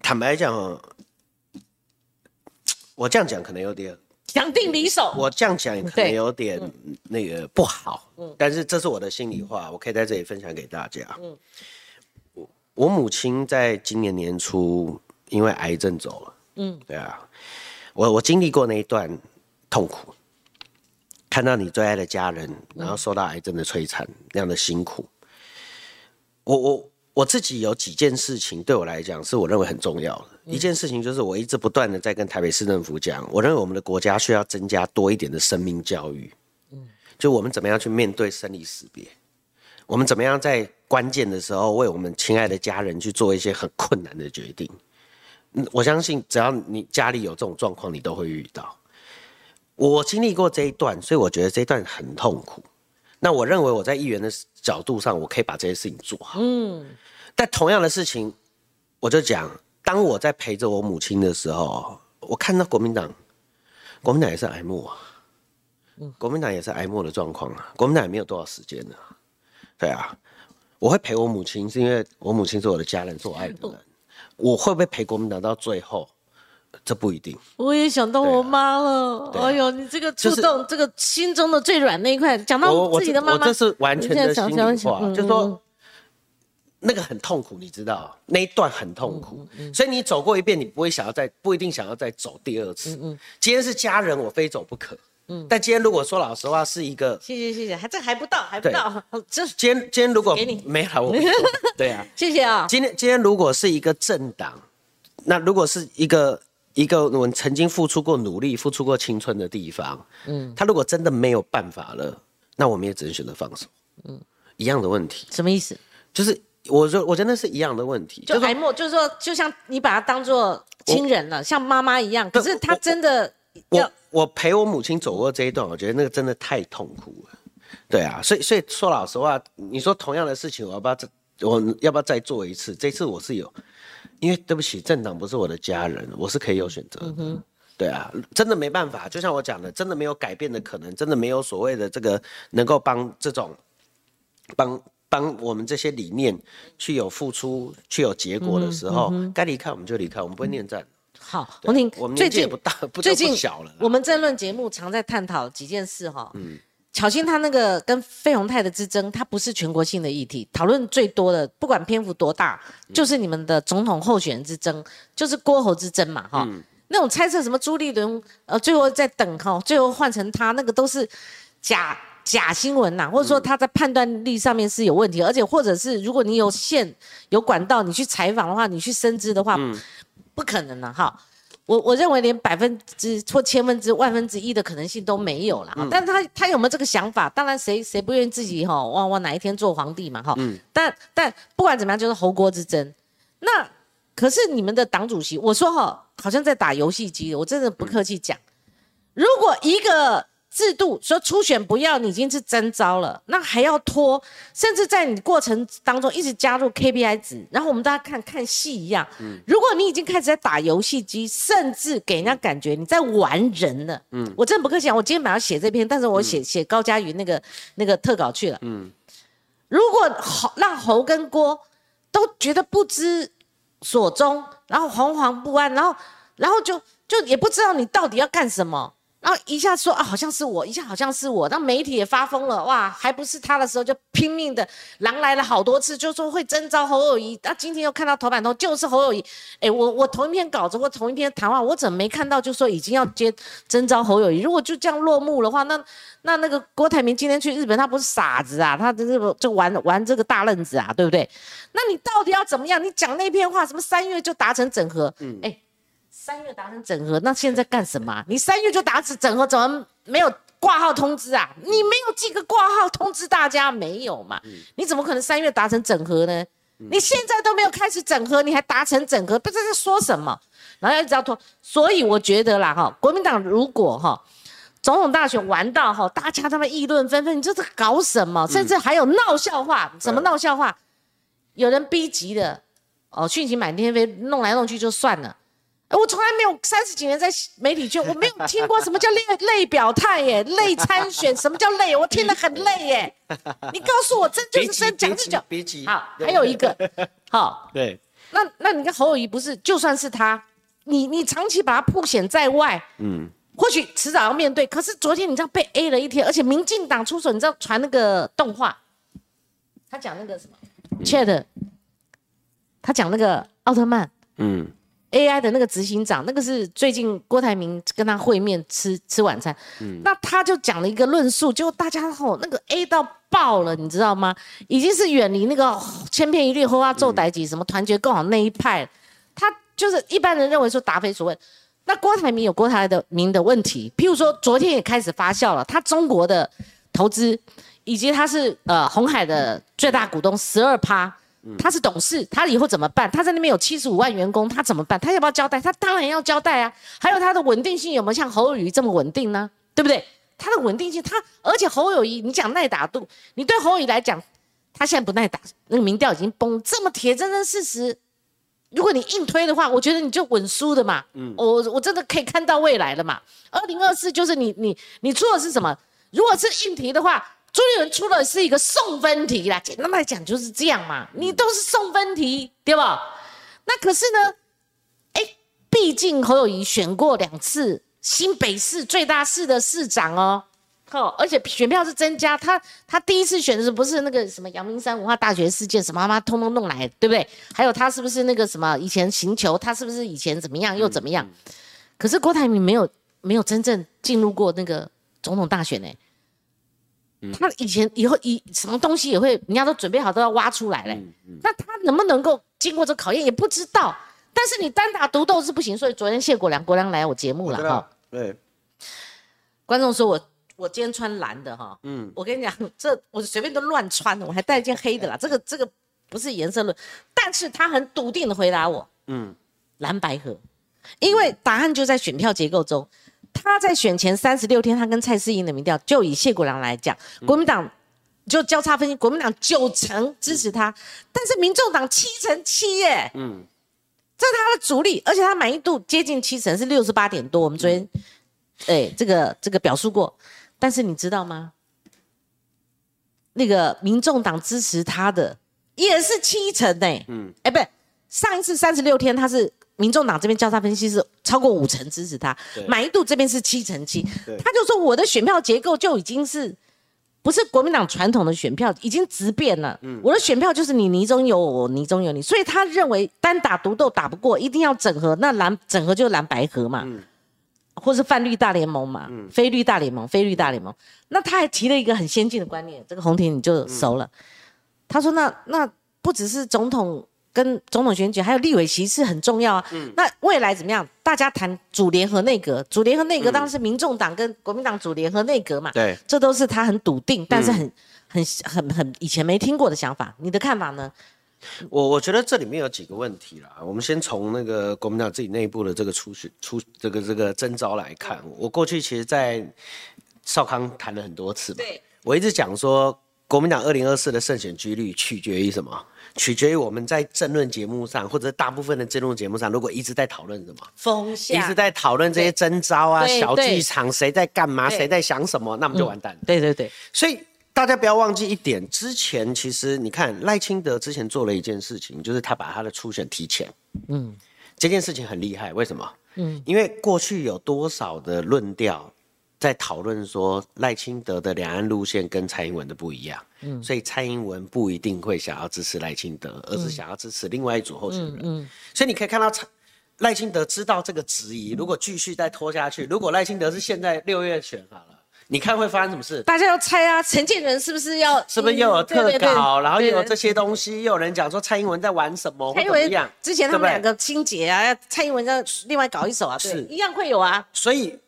S2: 坦白讲，我这样讲可能有点
S1: 强定离手。
S2: 我这样讲可能有点那个不好，但是这是我的心里话，我可以在这里分享给大家。嗯，我我母亲在今年年初因为癌症走了。嗯，对啊，我我经历过那一段痛苦。看到你最爱的家人，然后受到癌症的摧残，那样的辛苦。我我我自己有几件事情对我来讲是我认为很重要的。一件事情就是我一直不断的在跟台北市政府讲，我认为我们的国家需要增加多一点的生命教育。嗯，就我们怎么样去面对生离死别，我们怎么样在关键的时候为我们亲爱的家人去做一些很困难的决定。嗯，我相信只要你家里有这种状况，你都会遇到。我经历过这一段，所以我觉得这一段很痛苦。那我认为我在议员的角度上，我可以把这些事情做好。嗯。但同样的事情，我就讲，当我在陪着我母亲的时候，我看到国民党，国民党也是 M 啊，国民党也是挨默的状况啊，国民党也没有多少时间了。对啊，我会陪我母亲，是因为我母亲是我的家人，是我爱的人。我会不会陪国民党到最后？这不一定。
S1: 我也想到我妈了。哎呦，你这个触动这个心中的最软那一块，讲到自己的妈妈，
S2: 我这是完全的心里话，就说那个很痛苦，你知道，那一段很痛苦，所以你走过一遍，你不会想要再不一定想要再走第二次。嗯，今天是家人，我非走不可。嗯，但今天如果说老实话，是一个
S1: 谢谢谢谢，还这还不到还不到，
S2: 这今天今天如果给你没了，我对啊，(laughs)
S1: 谢谢啊。
S2: 今天今天如果是一个政党，那如果是一个。一个我们曾经付出过努力、付出过青春的地方，嗯，他如果真的没有办法了，那我们也只能选择放手，嗯，一样的问题，
S1: 什么意思？
S2: 就是我说，我觉得是一样的问题，
S1: 就哀莫，就是说，就像你把他当做亲人了，像妈妈一样，可是他真的，
S2: 我我陪我母亲走过这一段，我觉得那个真的太痛苦了，对啊，所以所以说老实话，你说同样的事情，我要不要再我要不要再做一次？这次我是有。因为对不起，政党不是我的家人，我是可以有选择的。对啊，真的没办法，就像我讲的，真的没有改变的可能，真的没有所谓的这个能够帮这种帮帮我们这些理念去有付出、去有结果的时候，该离开我们就离开，我们不会念战。
S1: 好，洪婷，
S2: 我们最近不大，最近小了。
S1: 我们争论节目常在探讨几件事哈。嗯。巧心他那个跟费鸿泰的之争，它不是全国性的议题，讨论最多的，不管篇幅多大，就是你们的总统候选人之争，就是郭侯之争嘛，哈。那种猜测什么朱立伦，呃，最后在等哈，最后换成他，那个都是假假新闻呐，或者说他在判断力上面是有问题，而且或者是如果你有线有管道，你去采访的话，你去深知的话，不可能的哈。我我认为连百分之或千分之万分之一的可能性都没有了，但他他有没有这个想法？当然，谁谁不愿意自己哈，哇哇哪一天做皇帝嘛哈？但但不管怎么样，就是侯国之争。那可是你们的党主席，我说哈，好像在打游戏机，我真的不客气讲，如果一个。制度说初选不要，你已经是征招了，那还要拖，甚至在你过程当中一直加入 KPI 值，然后我们大家看看戏一样。嗯，如果你已经开始在打游戏机，甚至给人家感觉你在玩人了。嗯，我真的不客气讲，我今天晚上写这篇，但是我写写高嘉瑜那个那个特稿去了。嗯，如果侯让侯跟郭都觉得不知所踪，然后惶惶不安，然后然后就就也不知道你到底要干什么。然后一下说啊，好像是我，一下好像是我。那媒体也发疯了，哇，还不是他的时候就拼命的狼来了好多次，就说会征召侯友谊。那今天又看到头版头就是侯友谊，哎，我我同一篇稿子或同一篇谈话，我怎么没看到就说已经要接征召侯友谊？如果就这样落幕的话，那那那个郭台铭今天去日本，他不是傻子啊，他这个就玩玩这个大愣子啊，对不对？那你到底要怎么样？你讲那篇话，什么三月就达成整合？嗯，哎。三月达成整合，那现在干什么？你三月就达成整合，怎么没有挂号通知啊？你没有寄个挂号通知大家没有嘛？你怎么可能三月达成整合呢？你现在都没有开始整合，你还达成整合，不知道在说什么？然后一直要拖，所以我觉得啦，哈，国民党如果哈总统大选玩到哈，大家他们议论纷纷，你这是搞什么？甚至还有闹笑话，什么闹笑话？有人逼急的哦，讯息满天飞，弄来弄去就算了。我从来没有三十几年在媒体圈，我没有听过什么叫累累表态耶，累参选，(laughs) 什么叫累？我听得很累耶。你告诉我，真就是真，讲就讲。
S2: 别急，
S1: 好，还有一个，好，
S2: 对。
S1: 那那你看侯友谊不是，就算是他，你你长期把他铺显在外，嗯，或许迟早要面对。可是昨天你知道被 A 了一天，而且民进党出手，你知道传那个动画，他讲那个什么 Chat，他讲那个奥特曼，嗯。AI 的那个执行长，那个是最近郭台铭跟他会面吃吃晚餐，那他就讲了一个论述，就大家吼那个 A 到爆了，你知道吗？已经是远离那个千篇一律、后啊奏歹几什么团结共好那一派，他就是一般人认为说答非所问。那郭台铭有郭台铭的问题，譬如说昨天也开始发酵了，他中国的投资以及他是呃红海的最大股东十二趴。他是董事，他以后怎么办？他在那边有七十五万员工，他怎么办？他要不要交代？他当然要交代啊！还有他的稳定性有没有像侯友谊这么稳定呢？对不对？他的稳定性，他而且侯友谊，你讲耐打度，你对侯友谊来讲，他现在不耐打，那个民调已经崩，这么铁铮铮事实，如果你硬推的话，我觉得你就稳输的嘛。嗯，我我真的可以看到未来了嘛。二零二四就是你你你做的是什么？如果是硬题的话，朱立伦出的是一个送分题啦。简单来讲就是这样嘛，你都是送分题，对吧？那可是呢，哎，毕竟侯友谊选过两次新北市最大市的市长哦。哦，而且选票是增加，他他第一次选的是不是那个什么阳明山文化大学事件，什么妈妈通通弄来，对不对？还有他是不是那个什么以前行球，他是不是以前怎么样又怎么样？可是郭台铭没有没有真正进入过那个总统大选呢。他以前以后以什么东西也会，人家都准备好都要挖出来嘞。那他能不能够经过这考验也不知道。但是你单打独斗是不行，所以昨天谢国良国良来我节目了哈。
S2: 对，
S1: 观众说我。我今天穿蓝的哈，嗯，我跟你讲，这我随便都乱穿的，我还带一件黑的啦。这个这个不是颜色论，但是他很笃定的回答我，嗯，蓝白合，因为答案就在选票结构中。他在选前三十六天，他跟蔡思盈的民调，就以谢国良来讲，国民党就交叉分析，国民党九成支持他，但是民众党七成七耶，嗯，这是他的主力，而且他满意度接近七成，是六十八点多。我们昨天，哎，这个这个表述过。但是你知道吗？那个民众党支持他的也是七成呢。嗯，哎，不是，上一次三十六天他是民众党这边交叉分析是超过五成支持他，满意度这边是七成七。他就说我的选票结构就已经是不是国民党传统的选票，已经质变了。嗯，我的选票就是你泥中有我，泥中有你，所以他认为单打独斗打不过，一定要整合。那蓝整合就是蓝白合嘛。嗯。或是泛绿大联盟嘛，非绿大联盟，非绿大联盟。那他还提了一个很先进的观念，这个红婷你就熟了。他说：“那那不只是总统跟总统选举，还有立委席次很重要啊。嗯那未来怎么样？大家谈主联合内阁，主联合内阁当然是民众党跟国民党主联合内阁嘛。
S2: 对，
S1: 这都是他很笃定，但是很很很很以前没听过的想法。你的看法呢？”
S2: 我我觉得这里面有几个问题啦，我们先从那个国民党自己内部的这个初选初这个这个征招来看。我过去其实，在少康谈了很多次嘛，我一直讲说，国民党二零二四的胜选几率取决于什么？取决于我们在政论节目上，或者大部分的政论节目上，如果一直在讨论什么
S1: 风向，
S2: 一直在讨论这些征招啊、小剧场，谁在干嘛，谁在想什么，那我们就完蛋了。
S1: 对对对，
S2: 所以。大家不要忘记一点，之前其实你看赖清德之前做了一件事情，就是他把他的初选提前。嗯，这件事情很厉害，为什么？嗯，因为过去有多少的论调在讨论说赖清德的两岸路线跟蔡英文的不一样，嗯，所以蔡英文不一定会想要支持赖清德，而是想要支持另外一组候选人。嗯，所以你可以看到蔡赖清德知道这个质疑，如果继续再拖下去，如果赖清德是现在六月选好了。你看会发生什么事？
S1: 大家要猜啊，陈建仁是不是要？
S2: 是不是又有特稿，然后又有这些东西，又有人讲说蔡英文在玩什么？蔡英文
S1: 之前他们两个清洁啊，蔡英文要另外搞一手啊，对，一样会有啊。
S2: 所以，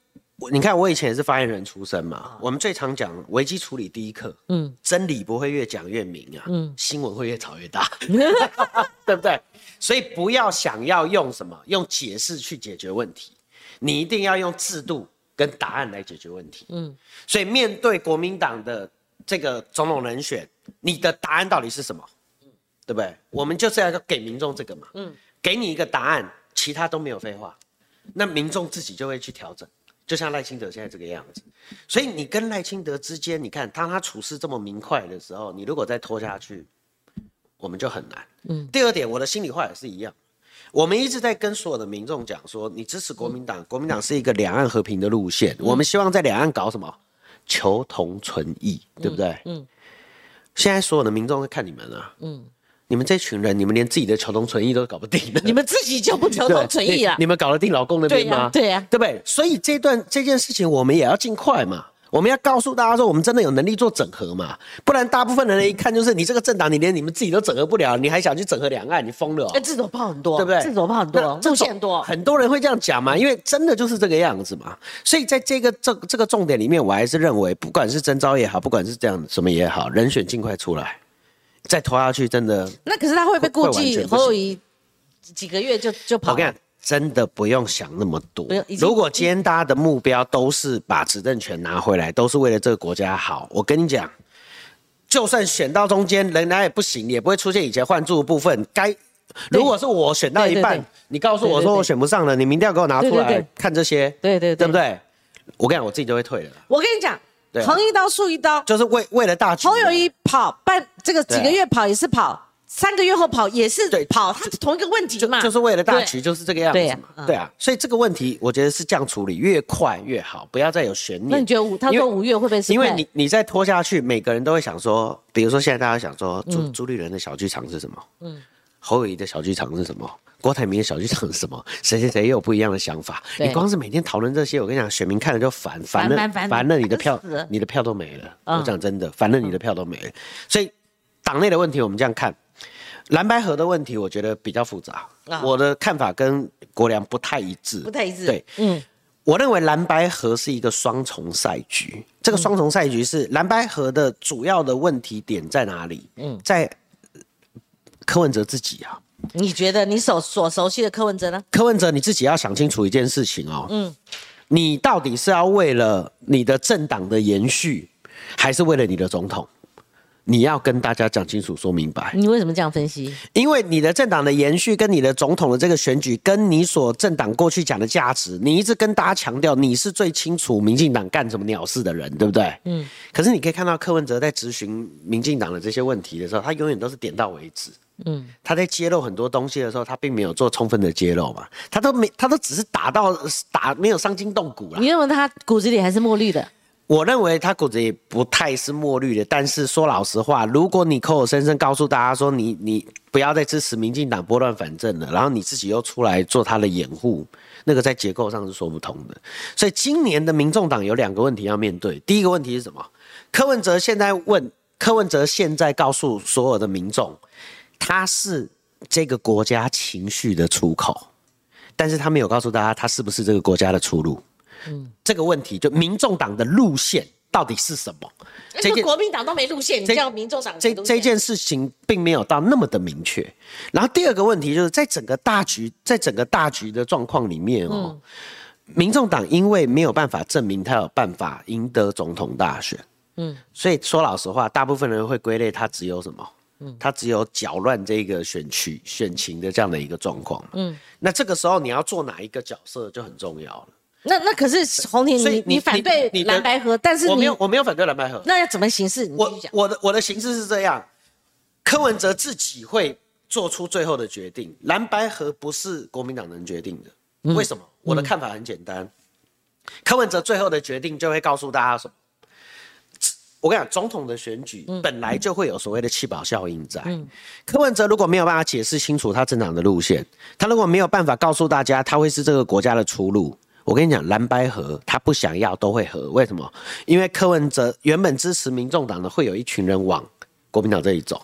S2: 你看我以前也是发言人出身嘛，我们最常讲危机处理第一课，嗯，真理不会越讲越明啊，嗯，新闻会越炒越大，(laughs) 对不对？所以不要想要用什么用解释去解决问题，你一定要用制度。跟答案来解决问题，嗯，所以面对国民党的这个总统人选，你的答案到底是什么？嗯，对不对？我们就是要给民众这个嘛，嗯，给你一个答案，其他都没有废话，那民众自己就会去调整，就像赖清德现在这个样子，所以你跟赖清德之间，你看当他处事这么明快的时候，你如果再拖下去，我们就很难，嗯。第二点，我的心里话也是一样。我们一直在跟所有的民众讲说，你支持国民党，国民党是一个两岸和平的路线。我们希望在两岸搞什么？求同存异，对不对？嗯。现在所有的民众在看你们啊，嗯。你们这群人，你们连自己的求同存异都搞不定
S1: 你们自己就不求同存异啊？
S2: 你们搞得定老公那边吗？
S1: 对呀，
S2: 对不对？所以这段这件事情，我们也要尽快嘛。我们要告诉大家说，我们真的有能力做整合嘛？不然大部分的人一看就是你这个政党，你连你们自己都整合不了，你还想去整合两岸？你疯了！
S1: 哎，自走炮很多，
S2: 对不对？
S1: 自走炮很多，路线多，
S2: 很多人会这样讲嘛？因为真的就是这个样子嘛。所以在这个这这个重点里面，我还是认为，不管是征招也好，不管是这样什么也好，人选尽快出来，再拖下去真的。
S1: 那可是他会被顾忌，侯友谊几个月就就跑。
S2: 我跟你讲真的不用想那么多。如果今天大家的目标都是把执政权拿回来，都是为了这个国家好，我跟你讲，就算选到中间仍然也不行，也不会出现以前换住的部分。该如果是我选到一半，你告诉我说我选不上了，你明天要给我拿出来看这些，
S1: 对对
S2: 对不对？我跟你讲，我自己就会退了。
S1: 我跟你讲，横一刀竖一刀，
S2: 就是为为了大局。
S1: 侯友谊跑半这个几个月跑也是跑。三个月后跑也是对跑，他是同一个问题嘛？
S2: 就是为了大局，就是这个样子嘛。对啊，所以这个问题我觉得是这样处理，越快越好，不要再有悬念。
S1: 那你觉得五？他说五月会不会是？
S2: 因为你你再拖下去，每个人都会想说，比如说现在大家想说，朱朱立伦的小剧场是什么？嗯，侯友谊的小剧场是什么？郭台铭的小剧场是什么？(laughs) 谁谁谁也有不一样的想法。你光是每天讨论这些，我跟你讲，选民看了就烦，烦了烦了，你的票你的票都没了。我讲真的，烦了你的票都没了。所以党内的问题，我们这样看。蓝白河的问题，我觉得比较复杂。我的看法跟国良不太一致，
S1: 不太一致。
S2: 对，嗯，我认为蓝白河是一个双重赛局。这个双重赛局是蓝白河的主要的问题点在哪里？嗯，在柯文哲自己啊。
S1: 你觉得你所所熟悉的柯文哲呢？
S2: 柯文哲你自己要想清楚一件事情哦。嗯，你到底是要为了你的政党的延续，还是为了你的总统？你要跟大家讲清楚、说明白。
S1: 你为什么这样分析？
S2: 因为你的政党的延续跟你的总统的这个选举，跟你所政党过去讲的价值，你一直跟大家强调你是最清楚民进党干什么鸟事的人，对不对？嗯。可是你可以看到柯文哲在质询民进党的这些问题的时候，他永远都是点到为止。嗯。他在揭露很多东西的时候，他并没有做充分的揭露嘛，他都没，他都只是打到打，没有伤筋动骨了。
S1: 你认为他骨子里还是墨绿的？
S2: 我认为他骨子里不太是墨绿的，但是说老实话，如果你口口声声告诉大家说你你不要再支持民进党拨乱反正了，然后你自己又出来做他的掩护，那个在结构上是说不通的。所以今年的民众党有两个问题要面对，第一个问题是什么？柯文哲现在问柯文哲现在告诉所有的民众，他是这个国家情绪的出口，但是他没有告诉大家他是不是这个国家的出路。嗯，这个问题就民众党的路线到底是什么？
S1: 这个国民党都没路线，你叫民众党
S2: 这这件事情并没有到那么的明确。然后第二个问题就是在整个大局，在整个大局的状况里面哦，民众党因为没有办法证明他有办法赢得总统大选，嗯，所以说老实话，大部分人会归类他只有什么？嗯，他只有搅乱这个选区选情的这样的一个状况。嗯，那这个时候你要做哪一个角色就很重要了。
S1: 那那可是红婷，你你反对蓝白河，但是
S2: 我没有我没有反对蓝白河。
S1: 那要怎么形式？
S2: 我我的我的形式是这样，柯文哲自己会做出最后的决定，蓝白河不是国民党能决定的。为什么？我的看法很简单，柯文哲最后的决定就会告诉大家什么？我跟你讲，总统的选举本来就会有所谓的气保效应在。柯文哲如果没有办法解释清楚他政党的路线，他如果没有办法告诉大家他会是这个国家的出路。我跟你讲，蓝白合他不想要都会合，为什么？因为柯文哲原本支持民众党的，会有一群人往国民党这里走，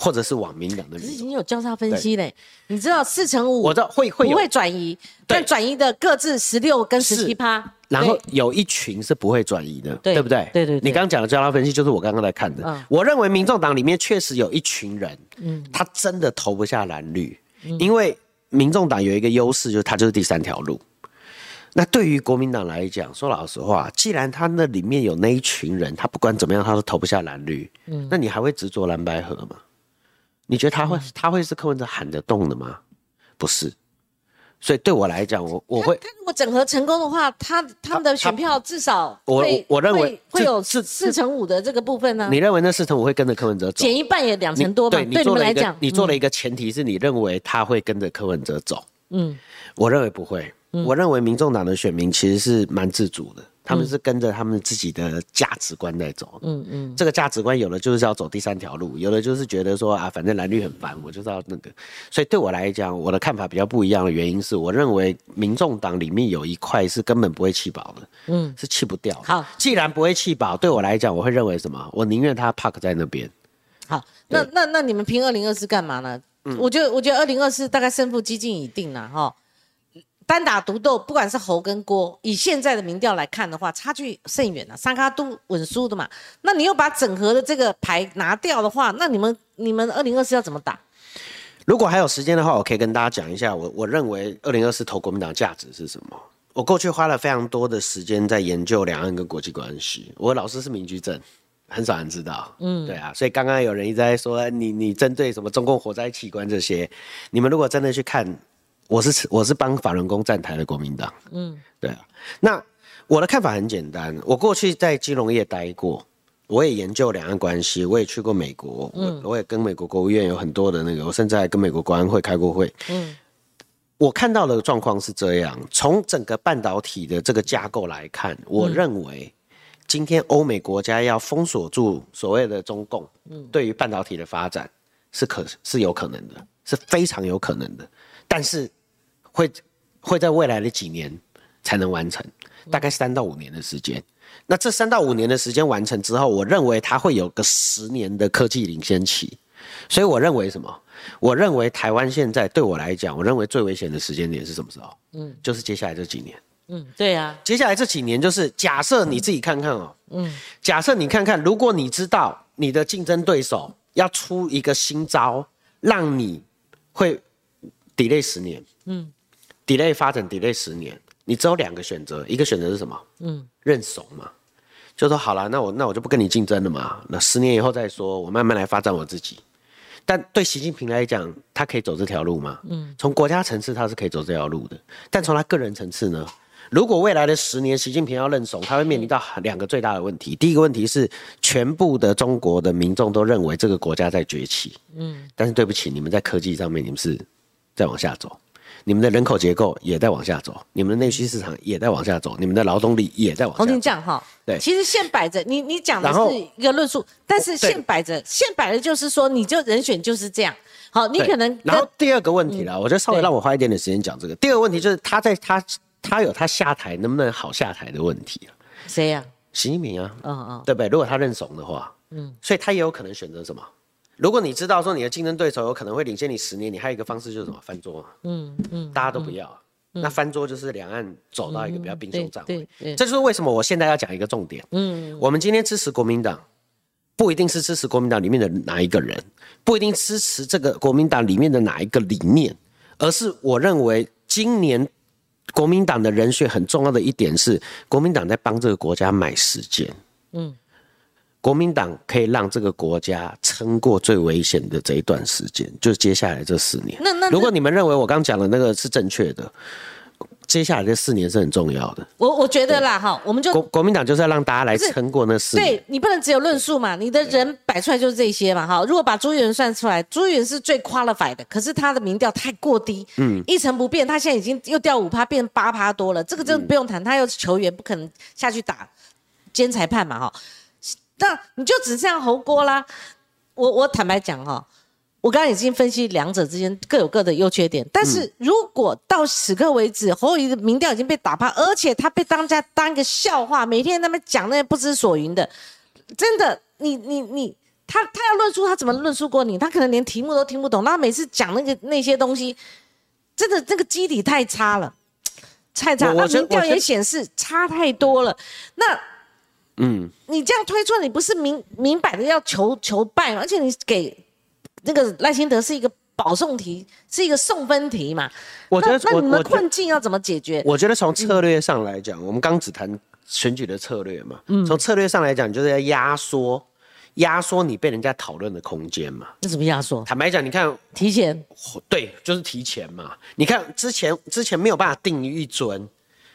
S2: 或者是往民党的。
S1: 可是你有交叉分析嘞，你知道四乘五，
S2: 我知道会会
S1: 不会转移，但转移的各自十六跟十七趴，
S2: 然后有一群是不会转移的，对不对？
S1: 对对。
S2: 你刚刚讲的交叉分析就是我刚刚在看的。我认为民众党里面确实有一群人，嗯，他真的投不下蓝绿，因为民众党有一个优势，就是他就是第三条路。那对于国民党来讲，说老实话，既然他那里面有那一群人，他不管怎么样，他都投不下蓝绿，嗯，那你还会执着蓝白河吗？你觉得他会他会是柯文哲喊得动的吗？不是，所以对我来讲，我我会
S1: 他如果整合成功的话，他他们的选票至少
S2: 我我认为
S1: 会有四四成五的这个部分呢。
S2: 你认为那四成五会跟着柯文哲走？
S1: 减一半也两成多吧？对你们来讲，
S2: 你做了一个前提是你认为他会跟着柯文哲走，嗯，我认为不会。我认为民众党的选民其实是蛮自主的，他们是跟着他们自己的价值观在走。嗯嗯，这个价值观有的就是要走第三条路，有的就是觉得说啊，反正蓝绿很烦，我就是要那个。所以对我来讲，我的看法比较不一样的原因是，我认为民众党里面有一块是根本不会弃保的，嗯，是弃不掉。
S1: 好，
S2: 既然不会弃保，对我来讲，我会认为什么？我宁愿他 park 在那边。
S1: 好，那那那你们拼二零二四干嘛呢？嗯，我觉得我觉得二零二四大概胜负几近已定了哈。单打独斗，不管是侯跟郭，以现在的民调来看的话，差距甚远啊，三咖都稳输的嘛。那你又把整合的这个牌拿掉的话，那你们你们二零二四要怎么打？
S2: 如果还有时间的话，我可以跟大家讲一下，我我认为二零二四投国民党价值是什么。我过去花了非常多的时间在研究两岸跟国际关系。我老师是民居正，很少人知道。嗯，对啊，所以刚刚有人一直在说你你针对什么中共火灾器官这些，你们如果真的去看。我是我是帮法轮功站台的国民党，嗯，对啊。那我的看法很简单，我过去在金融业待过，我也研究两岸关系，我也去过美国，嗯，我也跟美国国务院有很多的那个，我甚至还跟美国国安会开过会，嗯，我看到的状况是这样，从整个半导体的这个架构来看，我认为今天欧美国家要封锁住所谓的中共，嗯，对于半导体的发展是可是有可能的，是非常有可能的，但是会会在未来的几年才能完成。大概三到五年的时间，那这三到五年的时间完成之后，我认为它会有个十年的科技领先期，所以我认为什么？我认为台湾现在对我来讲，我认为最危险的时间点是什么时候？嗯，就是接下来这几年。
S1: 嗯，对啊，
S2: 接下来这几年就是假设你自己看看哦，嗯，假设你看看，如果你知道你的竞争对手要出一个新招，让你会 delay 十年，嗯，delay 发展 delay 十年。你只有两个选择，一个选择是什么？嗯，认怂嘛，就说好了，那我那我就不跟你竞争了嘛。那十年以后再说，我慢慢来发展我自己。但对习近平来讲，他可以走这条路吗？嗯，从国家层次他是可以走这条路的，但从他个人层次呢？如果未来的十年习近平要认怂，他会面临到两个最大的问题。第一个问题是，全部的中国的民众都认为这个国家在崛起。嗯，但是对不起，你们在科技上面，你们是在往下走。你们的人口结构也在往下走，你们的内需市场也在往下走，你们的劳动力也在往下。
S1: 红军这样哈，
S2: 对，
S1: 其实现摆着，你你讲的是一个论述，但是现摆着，现摆着就是说，你就人选就是这样。好，你可能。
S2: 然后第二个问题啦，我觉得稍微让我花一点点时间讲这个。第二个问题就是他在他他有他下台能不能好下台的问题
S1: 谁呀？
S2: 习近平啊，嗯嗯，对不对？如果他认怂的话，嗯，所以他也有可能选择什么？如果你知道说你的竞争对手有可能会领先你十年，你还有一个方式就是什么翻桌嗯嗯，大家都不要，那翻桌就是两岸走到一个比较兵凶战危。这就是为什么我现在要讲一个重点。嗯，我们今天支持国民党，不一定是支持国民党里面的哪一个人，不一定支持这个国民党里面的哪一个理念，而是我认为今年国民党的人选很重要的一点是，国民党在帮这个国家买时间。嗯。国民党可以让这个国家撑过最危险的这一段时间，就是接下来这四年。那那如果你们认为我刚讲的那个是正确的，接下来这四年是很重要的。
S1: 我我觉得啦，哈，我们就
S2: 国国民党就是要让大家来撑过那四年。
S1: 对你不能只有论述嘛，你的人摆出来就是这些嘛，哈。如果把朱元算出来，朱元是最 qualified 的，可是他的民调太过低，嗯，一成不变，他现在已经又掉五趴，变八趴多了，这个就不用谈，他又是球员，不可能下去打兼裁判嘛，哈。那你就只剩侯锅啦。我我坦白讲哈，我刚刚已经分析两者之间各有各的优缺点。但是如果到此刻为止，侯友谊的民调已经被打趴，而且他被当家当一个笑话，每天那么讲那些不知所云的，真的，你你你，他他要论述，他怎么论述过你？他可能连题目都听不懂。他每次讲那个那些东西，真的那个基底太差了，太差。那民调也显示差太多了。那。嗯，你这样推出，你不是明明摆的要求求败吗？而且你给那个赖清德是一个保送题，是一个送分题嘛？
S2: 我觉得
S1: 那你们困境要怎么解决？
S2: 我觉得从策略上来讲，我们刚只谈选举的策略嘛。嗯，从策略上来讲，就是要压缩压缩你被人家讨论的空间嘛。
S1: 那怎么压缩？
S2: 坦白讲，你看
S1: 提前，
S2: 对，就是提前嘛。你看之前之前没有办法定一尊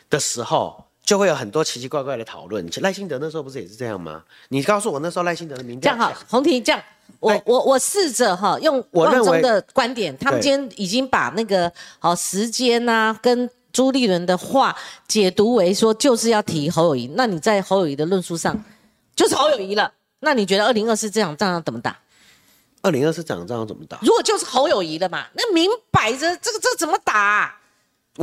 S2: 的时候。就会有很多奇奇怪怪的讨论。赖清德那时候不是也是这样吗？你告诉我那时候赖清德的名
S1: 这样好，洪婷这样，我我我试着哈用我中的观点，他们今天已经把那个好时间呐跟朱立伦的话解读为说就是要提侯友谊。那你在侯友谊的论述上就是侯友谊了。那你觉得二零二四这场仗要怎么打？
S2: 二零二四这场仗要怎么打？
S1: 如果就是侯友谊了嘛，那明摆着这个这怎么打？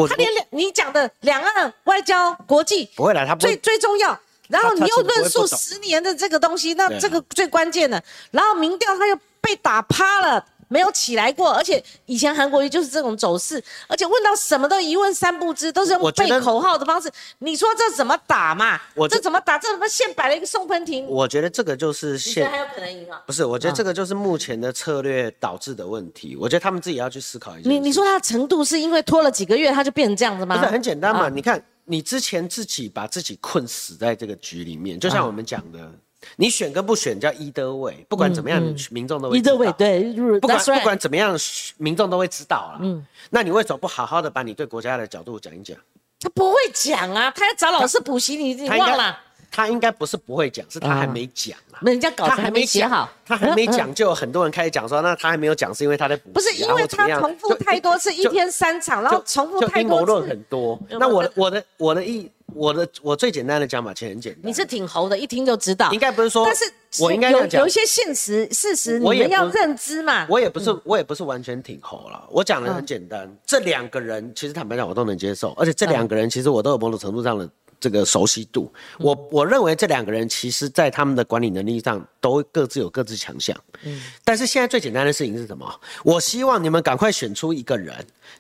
S1: 他连两你讲的两岸外交国际
S2: 不会来，他
S1: 最最重要。然后你又论述十年的这个东西，那这个最关键的。然后民调他又被打趴了。没有起来过，而且以前韩国瑜就是这种走势，而且问到什么都一问三不知，都是用背口号的方式。你说这怎么打嘛？这怎么打？这怎么现摆了一个送分题？
S2: 我觉得这个就是现
S1: 还有可能赢啊？
S2: 不是，我觉得这个就是目前的策略导致的问题。我觉得他们自己要去思考一下。
S1: 你你说他的程度是因为拖了几个月他就变成这样子吗？
S2: 不是很简单嘛？你看你之前自己把自己困死在这个局里面，就像我们讲的。你选跟不选叫一德位，不管怎么样，民众都会。一德位
S1: 对，
S2: 不管不管怎么样，民众都会知道了。嗯，那你为什么不好好的把你对国家的角度讲一讲？
S1: 他不会讲啊，他要找老师补习，你你忘了？
S2: 他应该不是不会讲，是他还没讲啊。
S1: 人家稿子还没写好，
S2: 他还没讲，就有很多人开始讲说，那他还没有讲是因为他在补习，
S1: 不是因为他 (laughs) 重复太多次，一天三场，然后重复太多
S2: 次，很多。那我我的我的意。我的我最简单的讲法其实很简单，
S1: 你是挺猴的，一听就知道。
S2: 应该不是说，
S1: 但是
S2: 我应该
S1: 有有一些现实事实，你们要认知嘛。
S2: 我也不是我也不是完全挺猴了，我讲的很简单。这两个人其实坦白讲我都能接受，而且这两个人其实我都有某种程度上的。这个熟悉度，我我认为这两个人其实在他们的管理能力上都各自有各自强项。嗯，但是现在最简单的事情是什么？我希望你们赶快选出一个人，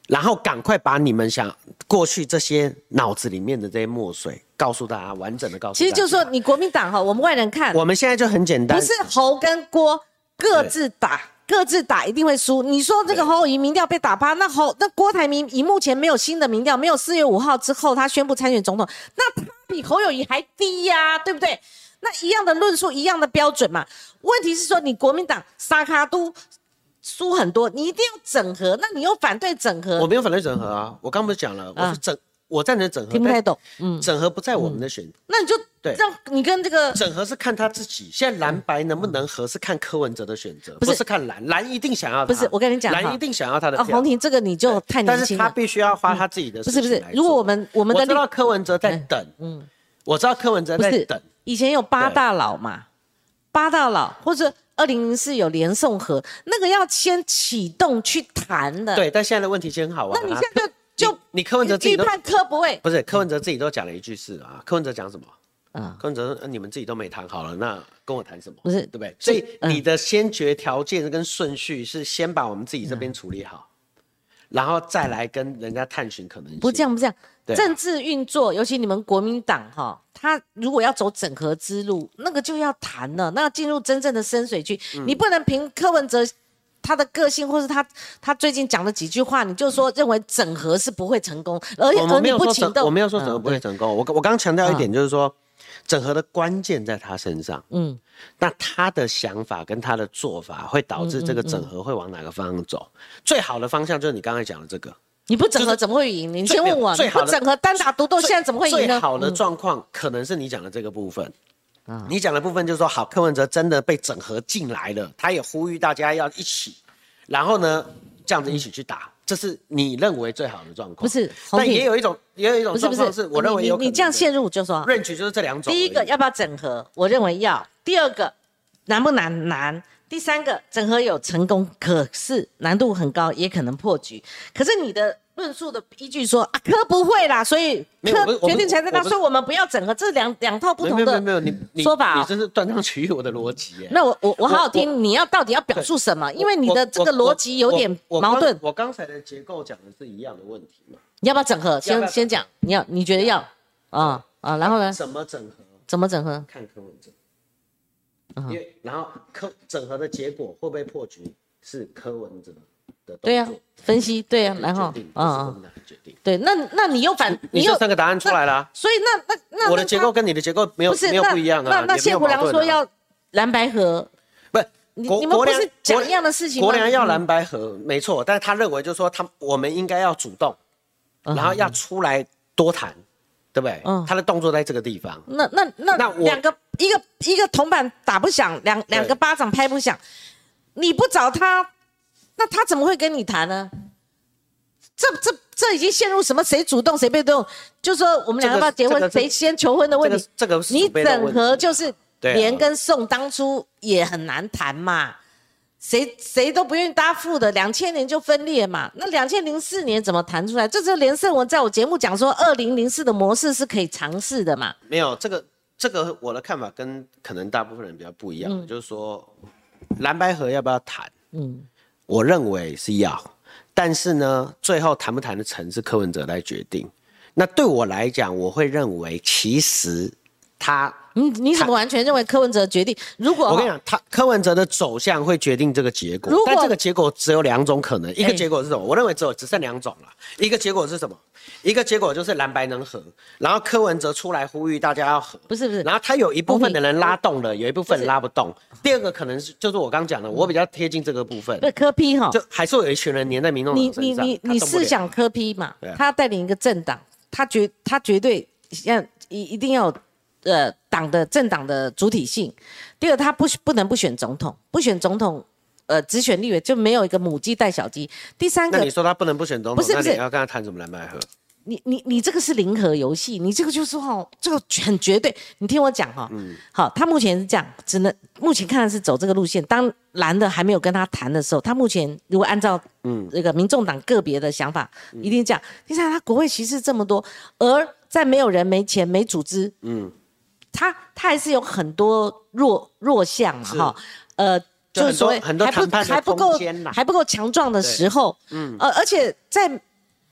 S2: 然后赶快把你们想过去这些脑子里面的这些墨水告诉大家，完整的告诉。
S1: 其实就是说，你国民党哈，我们外人看，
S2: 我们现在就很简单，
S1: 不是侯跟郭各自打。各自打一定会输。你说这个侯友谊民调被打趴，那侯那郭台铭以目前没有新的民调，没有四月五号之后他宣布参选总统，那他比侯友谊还低呀，对不对？那一样的论述，一样的标准嘛。问题是说你国民党沙卡都输很多，你一定要整合，那你又反对整合？
S2: 我没有反对整合啊，我刚不是讲了，我是整。我赞成整合，
S1: 听不太懂。嗯，
S2: 整合不在我们的选，
S1: 那你就对，这你跟这个
S2: 整合是看他自己。现在蓝白能不能合是看柯文哲的选择，不是看蓝，蓝一定想要。
S1: 不是，我跟你讲，
S2: 蓝一定想要他的。
S1: 啊，洪婷，这个你就太年轻了。
S2: 但是他必须要花他自己的。
S1: 不是不是，如果我们我们
S2: 我知道柯文哲在等，嗯，我知道柯文哲在等。
S1: 以前有八大佬嘛，八大佬或者二零零四有连送和，那个要先启动去谈的。
S2: 对，但现在的问题其实很好玩。
S1: 那你现在就。就
S2: 你柯文哲自己都
S1: 柯不会，
S2: 不是柯文哲自己都讲了一句是啊，柯文哲讲什么？嗯，柯文哲你们自己都没谈好了，那跟我谈什么？
S1: 不是
S2: 对不对？所以你的先决条件跟顺序是先把我们自己这边处理好，然后再来跟人家探寻可能性。
S1: 不这样不这样，政治运作，尤其你们国民党哈，他如果要走整合之路，那个就要谈了，那要进入真正的深水区，你不能凭柯文哲。他的个性，或是他他最近讲的几句话，你就说认为整合是不会成功，而且而你不启动，
S2: 我没有说整合不会成功。我我刚强调一点，就是说整合的关键在他身上。嗯，那他的想法跟他的做法会导致这个整合会往哪个方向走？最好的方向就是你刚才讲的这个。
S1: 你不整合怎么会赢？你先问我，你不整合单打独斗，现在怎么会赢呢？
S2: 最好的状况可能是你讲的这个部分。你讲的部分就是说，好，柯文哲真的被整合进来了，他也呼吁大家要一起，然后呢，这样子一起去打，这是你认为最好的状况。
S1: 不是，
S2: 但也有一种，也有一种状况是，我认为有
S1: 你这样陷入就说
S2: ，range 就是这两种。
S1: 第一个要不要整合？我认为要。第二个难不难？难。第三个整合有成功，可是难度很高，也可能破局。可是你的。论述的依据说啊，科不会啦，所以科决定才在他，所以我们不要整合，这两两套不同的
S2: 没有没有你
S1: 说法，
S2: 你这是断章取义我的逻辑。
S1: 那我我我好好听，你要到底要表述什么？因为你的这个逻辑有点矛盾。
S2: 我刚才的结构讲的是一样的问题嘛？
S1: 你要不要整合？先先讲，你要你觉得要啊啊，然后呢？
S2: 怎么整合？
S1: 怎么整合？
S2: 看柯文哲。因为然后柯整合的结果会不会破局？是柯文哲。
S1: 对呀，分析对呀，然后啊，对，那那你又反，
S2: 你
S1: 又
S2: 三个答案出来了，
S1: 所以那那那
S2: 我的结构跟你的结构没有没有不一样
S1: 啊，那那谢国良说要蓝白河，
S2: 不是
S1: 你你们不是讲一样的事情
S2: 吗？国良要蓝白河，没错，但是他认为就是说他我们应该要主动，然后要出来多谈，对不对？嗯，他的动作在这个地方，
S1: 那那那那两个一个一个铜板打不响，两两个巴掌拍不响，你不找他。那他怎么会跟你谈呢？这这这已经陷入什么谁主动谁被动？就说我们两个要结婚，谁先求婚的问题。
S2: 这个
S1: 你整合就是连跟宋当初也很难谈嘛，谁谁都不愿意搭副的，两千年就分裂嘛。那两千零四年怎么谈出来？这是连胜文在我节目讲说，二零零四的模式是可以尝试的嘛？
S2: 没有这个这个我的看法跟可能大部分人比较不一样，就是说蓝白河要不要谈？嗯。我认为是要，但是呢，最后谈不谈得成是柯文哲来决定。那对我来讲，我会认为其实他，
S1: 你你怎么完全认为柯文哲决定？如果
S2: 我跟你讲，他柯文哲的走向会决定这个结果，但这个结果只有两种可能，一个结果是什么？我认为只有只剩两种了，一个结果是什么？一个结果就是蓝白能合，然后柯文哲出来呼吁大家要合，
S1: 不是不是，
S2: 然后他有一部分的人拉动了，有一部分拉不动。第二个可能是就是我刚讲的，我比较贴近这个部分。
S1: 对柯批哈，
S2: 就还是有一群人黏在民众
S1: 你你你你是想柯批嘛，他带领一个政党他绝他绝对要一一定要有呃党的政党的主体性。第二，他不不能不选总统，不选总统。呃，只选立委就没有一个母鸡带小鸡。第三个，
S2: 那你说他不能不选总统，
S1: 不是不是
S2: 你要跟他谈什么蓝白合？
S1: 你你你这个是零和游戏，你这个就是哈，这个很绝对。你听我讲哈，嗯，好，他目前是这样，只能目前看的是走这个路线。当蓝的还没有跟他谈的时候，他目前如果按照嗯这个民众党个别的想法，一定这样。你想他国会席次这么多，而在没有人、没钱、没组织，嗯，他他还是有很多弱弱项嘛哈，呃。
S2: 就是说，很多谈判
S1: 还不够，还不够强壮的时候，嗯，呃，而且在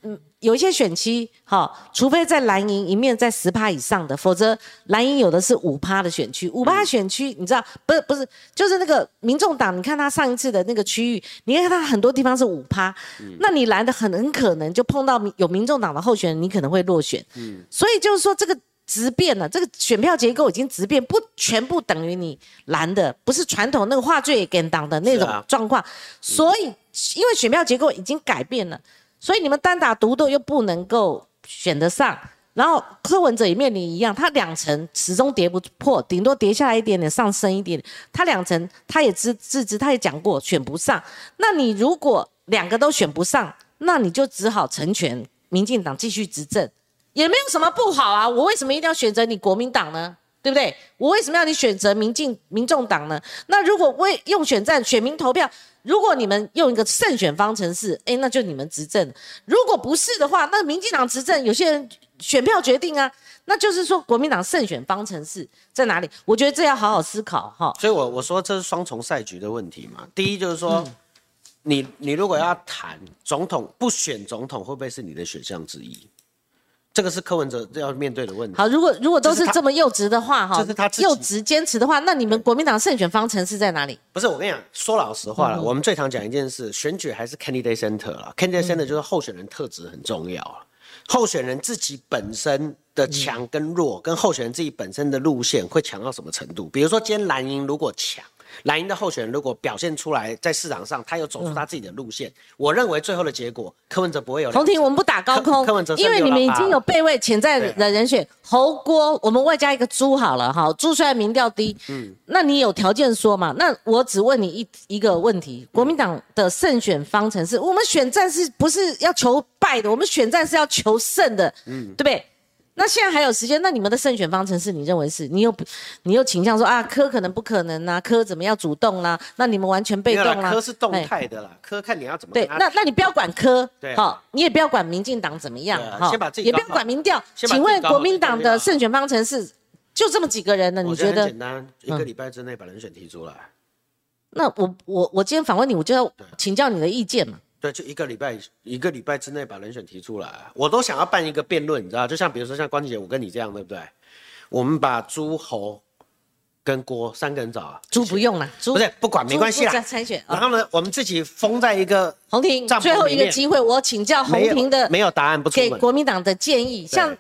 S1: 嗯有一些选区，哈，除非在蓝营一面在十趴以上的，否则蓝营有的是五趴的选区，五趴选区，你知道，不是不是，就是那个民众党，你看他上一次的那个区域，你看他很多地方是五趴，那你蓝的很很可能就碰到有民众党的候选人，你可能会落选，嗯，所以就是说这个。质变了，这个选票结构已经直变，不全部等于你蓝的，不是传统那个话最跟党的那种状况。所以，因为选票结构已经改变了，所以你们单打独斗又不能够选得上。然后柯文哲也面临一样，他两层始终跌不破，顶多跌下来一点点，上升一点点。他两层他也自自知，他也讲过选不上。那你如果两个都选不上，那你就只好成全民进党继续执政。也没有什么不好啊，我为什么一定要选择你国民党呢？对不对？我为什么要你选择民进民众党呢？那如果为用选战选民投票，如果你们用一个胜选方程式，哎，那就你们执政；如果不是的话，那民进党执政，有些人选票决定啊，那就是说国民党胜选方程式在哪里？我觉得这要好好思考哈。
S2: 所以，我我说这是双重赛局的问题嘛。第一就是说，你你如果要谈总统不选总统，会不会是你的选项之一？这个是柯文哲要面对的问题。
S1: 好，如果如果都是这么幼稚的话，
S2: 哈，就是他
S1: 幼稚坚持的话，那你们国民党胜选方程式在哪里？
S2: 不是，我跟你讲，说老实话了，我们最常讲一件事，选举还是 candidate center 了，candidate center 就是候选人特质很重要候选人自己本身的强跟弱，跟候选人自己本身的路线会强到什么程度？比如说今天蓝营如果强。蓝营的候选人如果表现出来，在市场上他有走出他自己的路线，我认为最后的结果，柯文哲不会有。
S1: 洪庭，我们不打高空，柯文哲因为你们已经有备位潜在的人选，侯郭，我们外加一个朱好了哈，朱虽然民调低，嗯，那你有条件说嘛？那我只问你一一个问题：国民党的胜选方程式，我们选战是不是要求败的？我们选战是要求胜的，嗯，对不对？那现在还有时间，那你们的胜选方程式，你认为是？你又你又倾向说啊，科可能不可能啊，科怎么要主动啦？那你们完全被动啦。
S2: 科是动态的啦，科看你要怎么。
S1: 对，那那你不要管科，好，你也不要管民进党怎么样，
S2: 哈，先把自己
S1: 也不要管民调。请问国民党的胜选方程式就这么几个人呢？你觉得？
S2: 简单，一个礼拜之内把人选提出来。
S1: 那我我我今天访问你，我就要请教你的意见嘛。
S2: 对，就一个礼拜，一个礼拜之内把人选提出来，我都想要办一个辩论，你知道，就像比如说像关姐，我跟你这样，对不对？我们把诸侯跟郭三个人找啊，
S1: 猪不用了，
S2: 不是不管没关系啦，
S1: 参选。
S2: 然后呢，我们自己封在一个
S1: 红亭，最后一个机会，我请教红亭的
S2: 没有答案不
S1: 给国民党的建议，像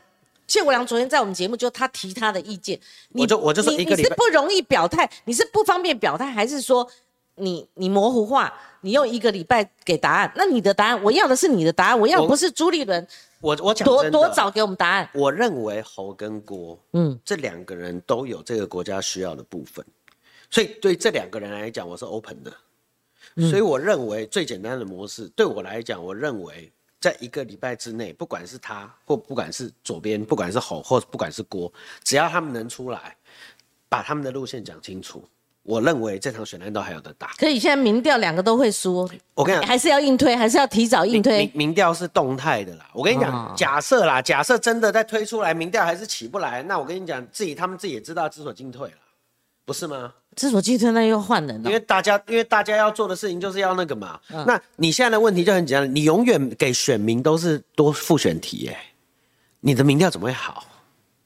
S1: 谢国良昨天在我们节目就他提他的意见，
S2: 我就我就说
S1: 你你是不容易表态，你是不方便表态，还是说？你你模糊化，你用一个礼拜给答案，那你的答案，我要的是你的答案，我要不是朱立伦，
S2: 我我讲
S1: 多多早给我们答案。
S2: 我认为侯跟郭，嗯，这两个人都有这个国家需要的部分，所以对这两个人来讲，我是 open 的。所以我认为最简单的模式，对我来讲，我认为在一个礼拜之内，不管是他或不管是左边，不管是侯或不管是郭，只要他们能出来，把他们的路线讲清楚。我认为这场选战都还有的打，
S1: 可以。现在民调两个都会输，
S2: 我跟你讲，
S1: 还是要硬推，还是要提早硬推。
S2: 民民调是动态的啦，我跟你讲，假设啦，假设真的再推出来，民调还是起不来，那我跟你讲，自己他们自己也知道知所进退了，不是吗？
S1: 知所进退，那又换人了。
S2: 因为大家，因为大家要做的事情就是要那个嘛。那你现在的问题就很简单，你永远给选民都是多复选题，哎，你的民调怎么会好？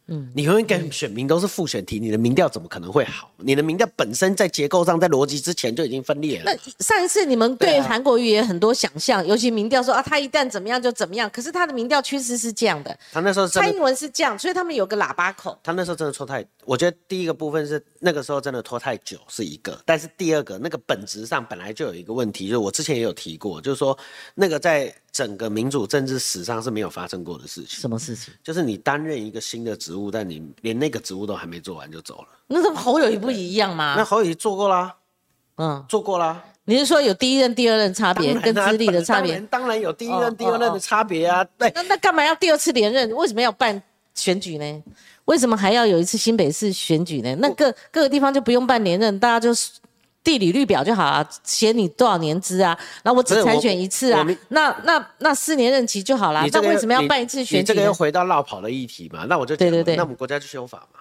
S2: 嗯，你永远给选民都是复选题，你的民调怎么可能会好？你的民调本身在结构上、在逻辑之前就已经分裂了。
S1: 那上一次你们对韩国瑜也很多想象，尤其民调说啊，他一旦怎么样就怎么样。可是他的民调趋势是这样的，
S2: 他那时候
S1: 蔡英文是这样，所以他们有个喇叭口。
S2: 他那时候真的拖太，我觉得第一个部分是那个时候真的拖太久是一个，但是第二个那个本质上本来就有一个问题，就是我之前也有提过，就是说那个在。整个民主政治史上是没有发生过的事情。
S1: 什么事情？
S2: 就是你担任一个新的职务，但你连那个职务都还没做完就走了。
S1: 那跟侯友谊不一样吗？
S2: 那侯友谊做过啦，
S1: 嗯，
S2: 做过啦。
S1: 你是说有第一任、第二任差别，跟资历的差别？
S2: 当然有第一任、第二任的差别啊。对，
S1: 那那干嘛要第二次连任？为什么要办选举呢？为什么还要有一次新北市选举呢？那各各个地方就不用办连任，大家就地理率表就好啊，写你多少年资啊，然后我只参选一次啊，那那那四年任期就好了。那为什么要办一次选举？
S2: 你这个又回到绕跑的议题嘛？那我就
S1: 对对对，
S2: 那我们国家就修法嘛？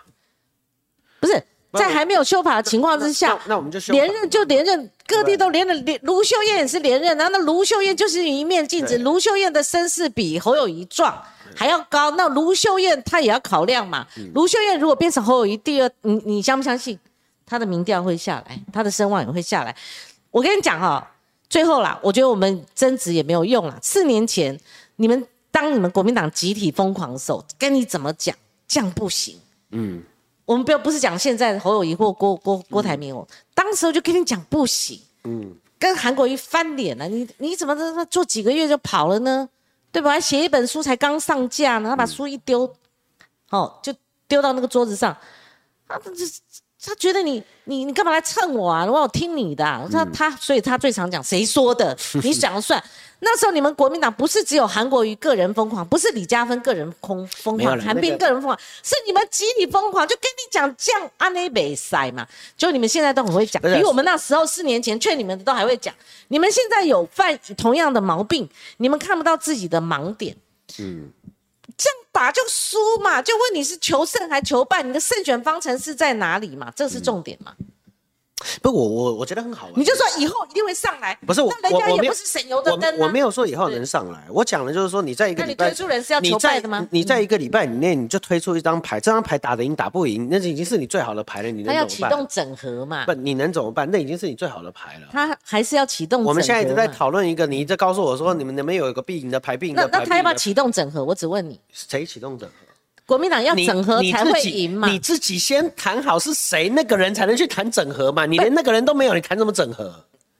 S1: 不是。在还没有修法的情况之下，
S2: 那我们就
S1: 连任就连任，各地都连任。连卢秀燕也是连任，然后那卢秀燕就是一面镜子。卢秀燕的身世比侯友谊壮还要高，那卢秀燕她也要考量嘛。卢秀燕如果变成侯友谊第二，你你相不相信她的民调会下来，他的声望也会下来？我跟你讲哈，最后啦，我觉得我们争执也没有用了。四年前你们当你们国民党集体疯狂的时候，跟你怎么讲，这样不行。嗯。我们不要不是讲现在侯友谊或郭郭郭台铭哦，当时我就跟你讲不行，嗯，跟韩国瑜翻脸了，你你怎么他做几个月就跑了呢？对吧？还写一本书才刚上架呢，他把书一丢，哦，就丢到那个桌子上，他这他觉得你你你干嘛来蹭我啊？我要听你的，他他所以他最常讲谁说的，(laughs) 你讲了算。那时候你们国民党不是只有韩国瑜个人疯狂，不是李嘉芬个人疯疯狂，韩冰个人疯狂，是你们集体疯狂。就跟你讲这样阿内北塞嘛，就你们现在都很会讲，比我们那时候四年前劝你们的都还会讲。你们现在有犯同样的毛病，你们看不到自己的盲点，打就输嘛，就问你是求胜还求败，你的胜选方程式在哪里嘛？这是重点嘛。
S2: 不，我我我觉得很好。
S1: 你就说以后一定会上来。
S2: 不是我，
S1: 那人家也不是省油的灯。
S2: 我没有说以后能上来。我讲的就是说，你在一个礼拜，
S1: 你推出人是要求败的吗？
S2: 你在一个礼拜里面，你就推出一张牌，这张牌打得赢打不赢，那已经是你最好的牌了。你能怎么办？他
S1: 要启动整合嘛？
S2: 不，你能怎么办？那已经是你最好的牌了。
S1: 他还是要启动。
S2: 我们现在一直在讨论一个，你一直告诉我说，你们能不能有一个必赢的牌？必赢的
S1: 牌。那那他要不要启动整合？我只问你，
S2: 谁启动整合？
S1: 国民党要整合才会赢嘛？
S2: 你自己先谈好是谁，那个人才能去谈整合嘛？你连那个人都没有，你谈什么整合？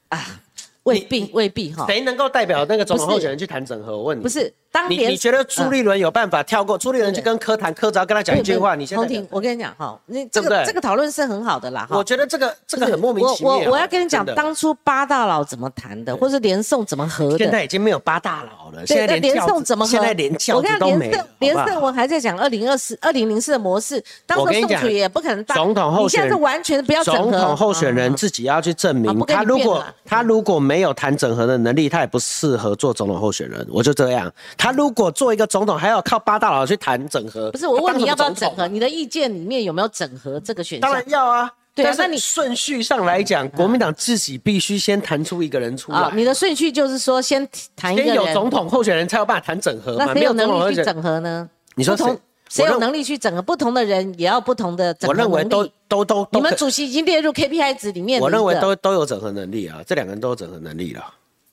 S2: 啊？
S1: 未必未必哈，
S2: 谁能够代表那个总统候选人去谈整合？我问你，
S1: 不是当
S2: 你你觉得朱立伦有办法跳过朱立伦去跟柯谈？柯只要跟他讲一句话，你先。
S1: 洪我跟你讲哈，你这个这个讨论是很好的啦。
S2: 我觉得这个这个很莫名其妙。
S1: 我我要跟你讲，当初八大佬怎么谈的，或是连宋怎么和的？
S2: 现在已经没有八大佬了。现在
S1: 连宋怎么合？
S2: 现在连教都没有。
S1: 连胜文还在讲二零二四二零零四的模式，当时宋楚也不可能。
S2: 总统候选人
S1: 现在是完全不要整合。
S2: 总统候选人自己要去证明，他如果他如果没有谈整合的。能力他也不适合做总统候选人，我就这样。他如果做一个总统，还要靠八大佬去谈整合，
S1: 不是我问你要不要整合？你的意见里面有没有整合这个选项？
S2: 当然要啊。
S1: 对
S2: 啊，那你顺序上来讲，国民党自己必须先谈出一个人出来。
S1: 你的顺序就是说，先谈一个人，
S2: 先有总统候选人才有办法谈整合嘛？
S1: 那谁有能力去整合呢？
S2: 你说
S1: 谁？谁有能力去整合？不同的人也要不同的整合
S2: 能力。我认为都都都，
S1: 你们主席已经列入 KPI 值里面。
S2: 我认为都都有整合能力啊，这两个人都有整合能力了。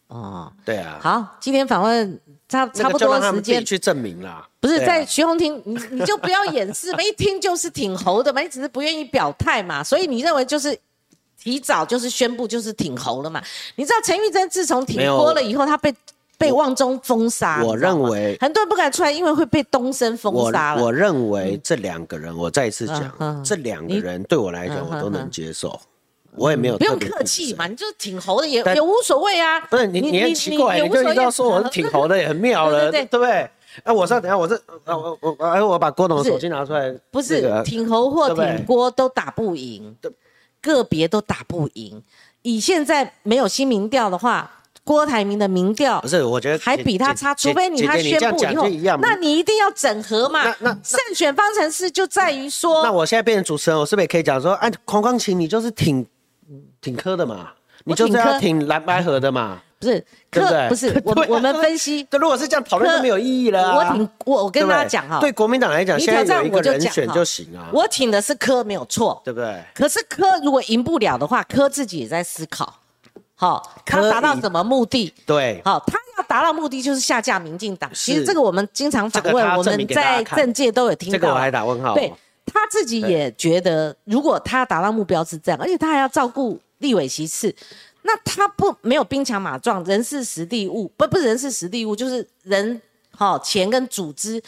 S2: 哦，对啊，
S1: 好，今天访问差差不多时间
S2: 去证明啦。
S1: 不是在徐宏庭，你你就不要掩饰嘛，(laughs) 一听就是挺猴的嘛，你只是不愿意表态嘛，所以你认为就是提早就是宣布就是挺猴了嘛？你知道陈玉珍自从挺播了以后，他被被旺中封杀，
S2: 我认为
S1: 很多人不敢出来，因为会被东升封杀
S2: 了。我认为这两个人，我再一次讲，这两个人对我来讲，我都能接受。我也没有
S1: 不用客气嘛，你就是挺猴的也也无所谓啊。
S2: 不是你你很奇怪，你就知道说我是挺猴的也很妙了，(laughs) 对不对？哎，我上等下我这啊我我哎我把郭董的手机拿出来，
S1: 不是挺猴或挺郭都打不赢，个别都打不赢。以现在没有新民调的话，郭台铭的民调
S2: 不是我觉得
S1: 还比他差，除非你他宣布以后，那你一定要整合嘛。那那胜选方程式就在于说，
S2: 那我现在变成主持人，我是不是也可以讲说，哎，黄光琴你就是挺。挺科的嘛，你就是要挺蓝白河的嘛，(laughs)
S1: 不是科不是我我们分析，
S2: 这如果是这样讨论就没有意义了。
S1: 我挺我我跟大家讲哈，
S2: 对国民党来讲，现在有一个人选就行啊。
S1: 我挺的是科没有错，
S2: 对不对？
S1: 可是科如果赢不了的话，科自己也在思考，好，他达到什么目的？
S2: 对，
S1: 好，他要达到目的就是下架民进党。其实这个我们经常访问，我们在政界都有听到。
S2: 这个我还打问号。
S1: 对他自己也觉得，如果他达到目标是这样，而且他还要照顾。立委其次，那他不没有兵强马壮，人事实地物，不不是人事实地物，就是人好、钱跟组织，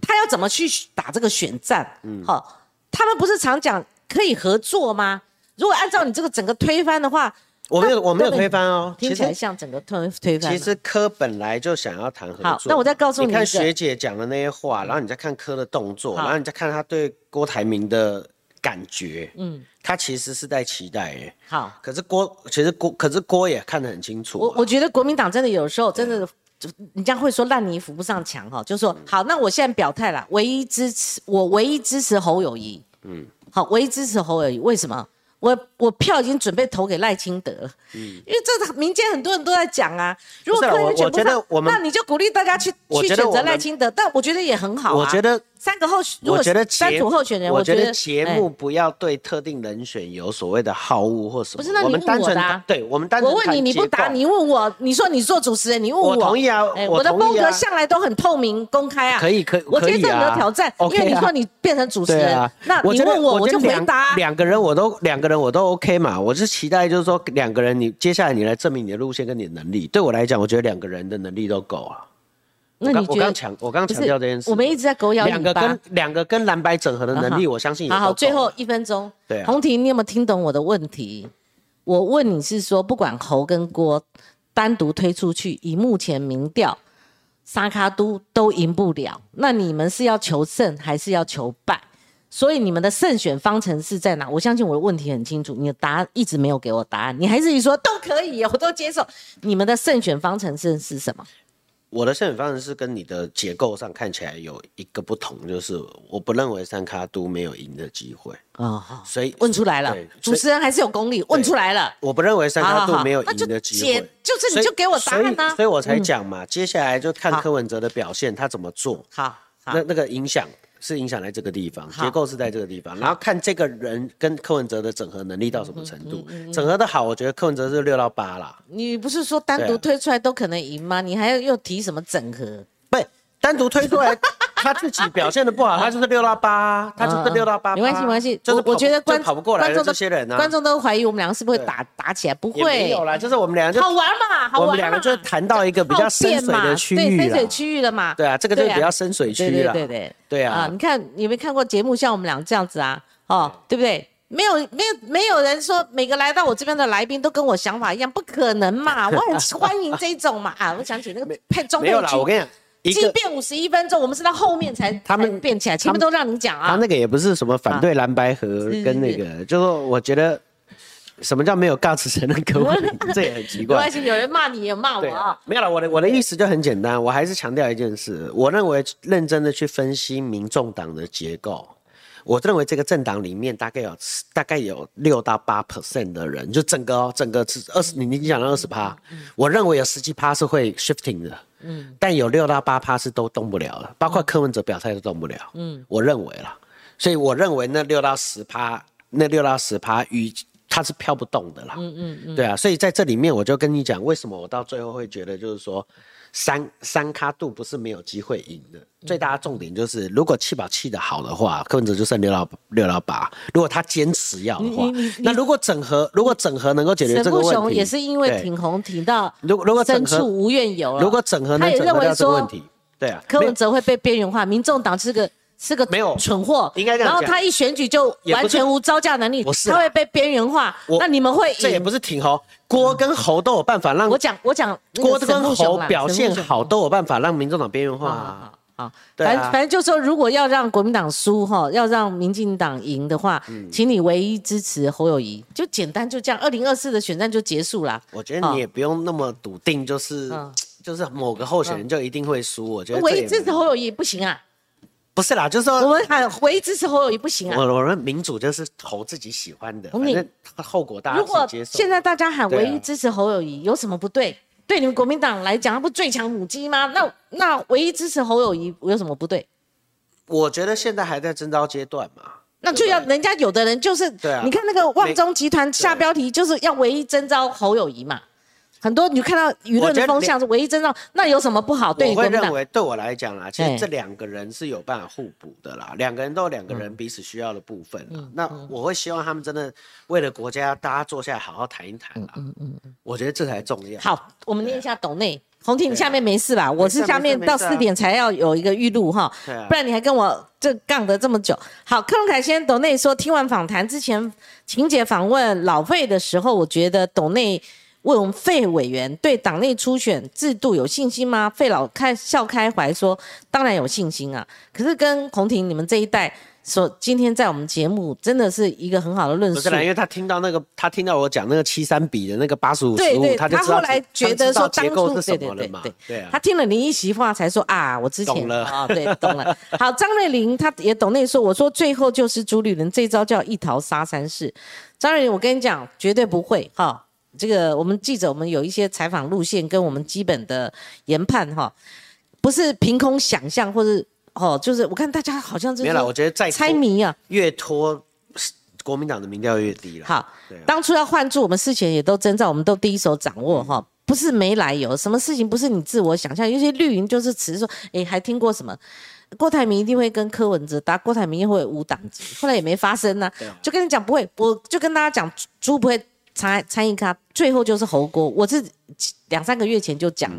S1: 他要怎么去打这个选战？好、他们不是常讲可以合作吗？如果按照你这个整个推翻的话，
S2: 我没有我没有推翻哦，
S1: 听起来像整个推推翻。
S2: 其实科本来就想要谈合作。
S1: 好那我再告诉你
S2: 你看学姐讲的那些话，然后你再看科的动作，然后你再看他对郭台铭的感觉，嗯，他其实是在期待耶。
S1: 好，
S2: 可是郭，其实郭，可是郭也看得很清楚啊、
S1: 我我觉得国民党真的有时候真的，就人家会说烂泥扶不上墙哈，就说好，那我现在表态了，唯一支持我唯一支持侯友谊，嗯，好，唯一支持侯友谊，为什么？我我票已经准备投给赖清德了，嗯，因为这个民间很多人都在讲啊，如果
S2: 不是啊
S1: 柯文选不上那你就鼓励大家去去选择赖清德，但我觉得也很好啊，
S2: 我觉得，
S1: 三个候选，如果
S2: 我觉得
S1: 三组候选人，
S2: 我
S1: 觉
S2: 得节
S1: 哎
S2: 目不要对特定人选有所谓的好恶或什么。
S1: 不是那你问
S2: 我们单纯
S1: 我的啊
S2: 对我们单纯
S1: 我问你，你不答，你问我，你说你做主持人，你问我，
S2: 我同意啊
S1: 哎我的风格向来都很透明公开啊。
S2: 可以可以
S1: 我接受你的挑战因为你
S2: 啊
S1: 说你变成主持人
S2: 啊，，
S1: 那你问我，我就回答啊。
S2: 两个人我都两个人我都 OK 嘛，我是期待就是说两个人你接下来你来证明你的路线跟你的能力。对我来讲，我觉得两个人的能力都够啊。
S1: 那你觉得
S2: 刚强我刚
S1: 不
S2: 强调这件事，
S1: 我们一直在狗咬
S2: 两个跟。两个跟蓝白整合的能力，我相信也
S1: 好好，最后一分钟。
S2: 对啊
S1: 洪婷，你有没有听懂我的问题？我问你是说，不管侯跟郭单独推出去，以目前民调，沙卡都都赢不了，那你们是要求胜还是要求败？所以你们的胜选方程式在哪？我相信我的问题很清楚，你的答案一直没有给我答案，你还是说都可以，我都接受。你们的胜选方程式是什么？
S2: 我的胜选方式是跟你的结构上看起来有一个不同，就是我不认为三卡都没有赢的机会，
S1: 哦，
S2: 所以
S1: 问出来了，主持人还是有功力，问出来了。
S2: 我不认为三卡都没有赢的机
S1: 解
S2: 会。
S1: 就是你就给我答案呐、
S2: 所以所以我才讲嘛，接下来就看柯文哲的表现，他怎么做，
S1: 好，好。
S2: 那那个影响是影响在这个地方，结构是在这个地方，然后看这个人跟柯文哲的整合能力到什么程度。
S1: 嗯
S2: 整合的好，我觉得柯文哲是六到八啦，
S1: 你不是说单独推出来都可能赢吗？你还要又提什么整合？
S2: 不单独推出来，他自己表现的不好，他就是六到八，他就是六到八。
S1: 嗯没关系，没关系。
S2: 就是
S1: 我我觉得观
S2: 就跑不过来的
S1: 观众都
S2: 这些人啊，
S1: 观众都怀疑我们两个是不是会打打起来，不
S2: 会没有，啦，就是我们两个就
S1: 好玩嘛，好玩嘛。
S2: 我们两个就谈到一个比较深水的区域啦
S1: 对深水区域了嘛。
S2: 对啊，这个就比较深水区
S1: 对
S2: 啦。
S1: 对对对
S2: 对啊
S1: 你看你有没有看过节目，像我们俩这样子啊？哦，对不对？没有没有没有人说每个来到我这边的来宾都跟我想法一样，不可能嘛！(laughs) 我很欢迎这种嘛啊！我想起那个配中配
S2: 没有啦，我跟，你讲，一个
S1: 即便五十一分钟，我们是到后面才
S2: 他们
S1: 才变起来，前面
S2: 他
S1: 都让你讲啊。
S2: 他那个也不是什么反对蓝白河跟那个，就是说我觉得什么叫没有 guts 承认柯文哲，这也很奇怪
S1: 没关。系，有人骂你也骂我啊。
S2: 没有了，我的我的意思就很简单，我还是强调一件事，我认为认真的去分析民众党的结构，我认为这个政党里面大概有大概有六到八 percent 的人，就整个哦整个是二十，你你讲到二十趴，我认为有十几趴是会 shifting 的，嗯，但有六到八趴是都动不了的，包括柯文哲表态都动不了，嗯，我认为啦，所以我认为那六到十趴，那六到十趴与它是飘不动的啦，嗯嗯嗯，对啊，所以在这里面我就跟你讲，为什么我到最后会觉得就是说。三三咖度不是没有机会赢的，最大的重点就是，如果气保气的好的话，柯文哲就剩六到六到八。如果他坚持要的话那如果整合，如果整合能够解决这个问题，
S1: 雄也是因为挺红挺到
S2: 如果如果整
S1: 无怨尤了。
S2: 如果整合
S1: 他也认为说
S2: 问题，对啊，
S1: 柯文哲会被边缘化，民众党是个是个
S2: 没有
S1: 蠢货，
S2: 应该这样讲。
S1: 然后他一选举就完全无招架能力，
S2: 不是啊。
S1: 他会被边缘化。那你们会赢？
S2: 这也不是挺侯，郭跟侯都有办法让
S1: 我讲我讲
S2: 郭跟侯表现好，都有办法让民众党边缘化。
S1: 好反正反正就说，如果要让国民党输哈，要让民进党赢的话，
S2: 嗯。
S1: 请你唯一支持侯友谊，就简单就这样，二零二四的选战就结束啦。
S2: 我觉得你也不用那么笃定，就是
S1: 嗯。
S2: 就是某个候选人就一定会输。我觉得
S1: 唯一支持侯友谊不行啊，
S2: 不是啦，就是说我
S1: 们喊唯一支持侯友谊不行啊。
S2: 我我们民主就是投自己喜欢的，
S1: 红领
S2: 反正后果大家
S1: 如果。现在大家喊唯一支持侯友谊，有什么不对？对你们国民党来讲，他不最强母鸡吗？那那唯一支持侯友谊有什么不对？
S2: 我觉得现在还在征召阶段嘛，
S1: 那就要人家有的人就是，
S2: 对啊
S1: 你看那个万中集团下标题就是要唯一征召侯友谊嘛，很多你看到舆论的风向是唯一真相，那有什么不好？对
S2: 我会认为，对我来讲啦，其实这两个人是有办法互补的啦。两个人都有两个人彼此需要的部分。那我会希望他们真的为了国家，大家坐下来好好谈一谈啦。嗯嗯嗯，我觉得这才重要。
S1: 好，我们念一下董内洪婷，你下面没事吧？我是下面到四点才要有一个预录哈，不然你还跟我这杠得这么久。好，克隆凯先董内说，听完访谈之前，晴姐访问老费的时候，我觉得董内。问费委员对党内初选制度有信心吗？费老开笑开怀说：“当然有信心啊！可是跟洪婷你们这一代说，今天在我们节目真的是一个很好的论述。不
S2: 是啦，因为他听到那个，他听到我讲那个七三比的那个八十五十
S1: 五，
S2: 他就
S1: 他后来觉得说
S2: 当初是什么了嘛？对啊，
S1: 他听了林一席话才说啊，我之前
S2: 懂了啊，
S1: 对，懂了。好，张瑞玲他也懂那说，我说最后就是朱立伦这招叫一逃杀三世。张瑞玲，我跟你讲，绝对不会哈。”这个我们记者，我们有一些采访路线跟我们基本的研判哈，不是凭空想象或者哦，就是我看大家好像是
S2: 没了，我觉得在
S1: 猜谜啊，
S2: 越拖国民党的民调越低了。
S1: 好，当初要换住，我们事前也都征兆，我们都第一手掌握哈，不是没来由，什么事情不是你自我想象，有些绿营就是只是说，哎，还听过什么？郭台铭一定会跟柯文哲打，郭台铭会无党籍，后来也没发生呢，就跟你讲不会，我就跟大家讲猪不会。参参与他，最后就是猴锅。我是两三个月前就讲，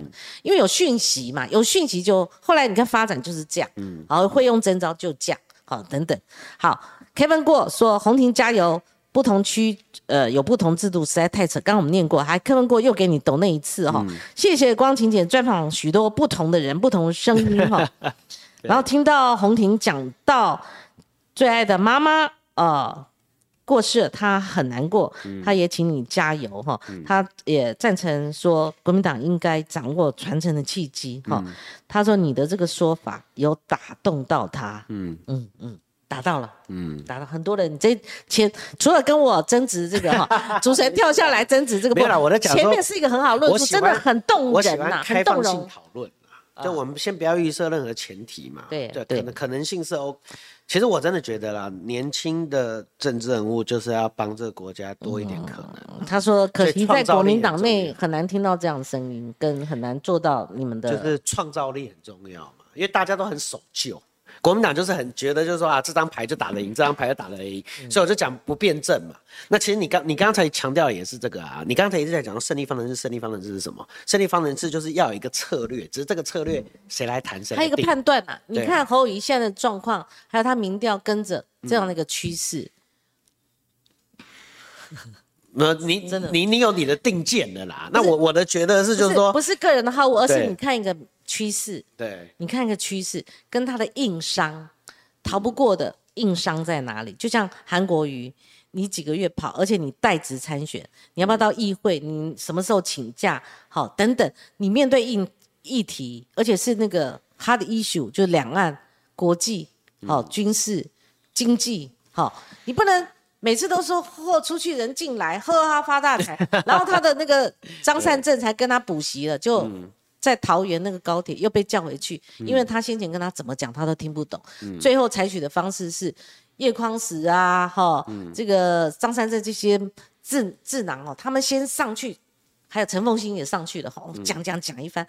S1: 因为有讯息嘛，有讯息就后来你看发展就是这样，嗯，然后会用征招就这样，好等等。好，Kevin 过说红婷加油，不同区呃有不同制度，实在太扯。刚刚我们念过，还 Kevin 过又给你抖那一次哈，谢谢光晴姐专访许多不同的人，不同声音哈，(laughs) 然后听到红婷讲到最爱的妈妈呃。过世了，他很难过，他也请你加油哈，他也赞成说国民党应该掌握传承的契机哈。他说你的这个说法有打动到他，嗯嗯嗯，打到了，嗯，打到很多人。你这前除了跟我争执这个哈，(laughs) 主持人跳下来争执这个，
S2: 没有了。我在讲
S1: 前面是一个很好论述，真的很动人
S2: 呐，
S1: 很动容。
S2: 讨论就我们先不要预设任何前提嘛，对对，可能可能性是 O。其实我真的觉得啦，年轻的政治人物就是要帮这个国家多一点可能。
S1: 他说，可惜在国民党内很难听到这样的声音，跟很难做到你们的。
S2: 就是创造力很重要嘛，因为大家都很守旧。国民党就是很觉得，就是说啊，这张牌就打得赢，这张牌就打得赢，所以我就讲不辩证嘛。那其实你刚你刚才强调也是这个啊，你刚才一直在讲胜利方程式，胜利方程式是什么？胜利方程式就是要有一个策略，只是这个策略谁来谈谁。
S1: 还有一个判断啊，你看侯友谊现在的状况，还有他民调跟着这样的一个趋势。
S2: 那你真的你你有你的定见的啦。那我我的觉得是就是说，
S1: 不是个人的好恶，而是你看一个。趋势，
S2: 对，
S1: 你看一个趋势，跟他的硬伤逃不过的硬伤在哪里？就像韩国瑜，你几个月跑，而且你代职参选，你要不要到议会？你什么时候请假？好，等等，你面对议议题，而且是那个 hard issue，就两岸、国际、好军事、经济，好，你不能每次都说货出去人进来，呵哈发大财，然后他的那个 (laughs) 张善政才跟他补习了，就。在桃园那个高铁又被叫回去，因为他先前跟他怎么讲他都听不懂，最后采取的方式是叶匡时啊，哈，这个张善镇这些智智囊哦，他们先上去，还有陈凤新也上去了，哈，讲讲讲一番，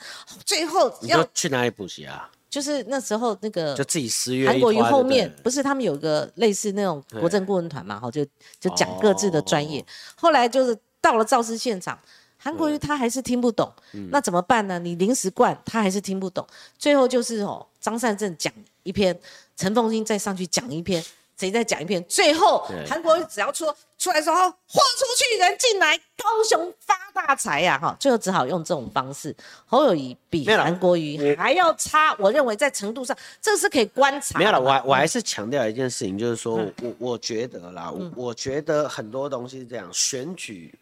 S1: 最后要
S2: 去哪里补习啊？
S1: 就是那时候那个
S2: 就自己私约
S1: 韩国瑜后面不是他们有个类似那种国政顾问团嘛，哈，就就讲各自的专业，后来就是到了肇事现场。韩国瑜他还是听不懂，那怎么办呢？你临时灌他还是听不懂，最后就是哦，张善政讲一篇，陈凤英再上去讲一篇，谁再讲一遍，最后韩国瑜只要出出来说，豁出去人进来，高雄发大财呀，哈，最后只好用这种方式。侯友谊比韩国瑜还要差，我认为在程度上，这个是可以观察。
S2: 没有了，我我还是强调一件事情，就是说我我觉得啦，我觉得很多东西是这样，选举。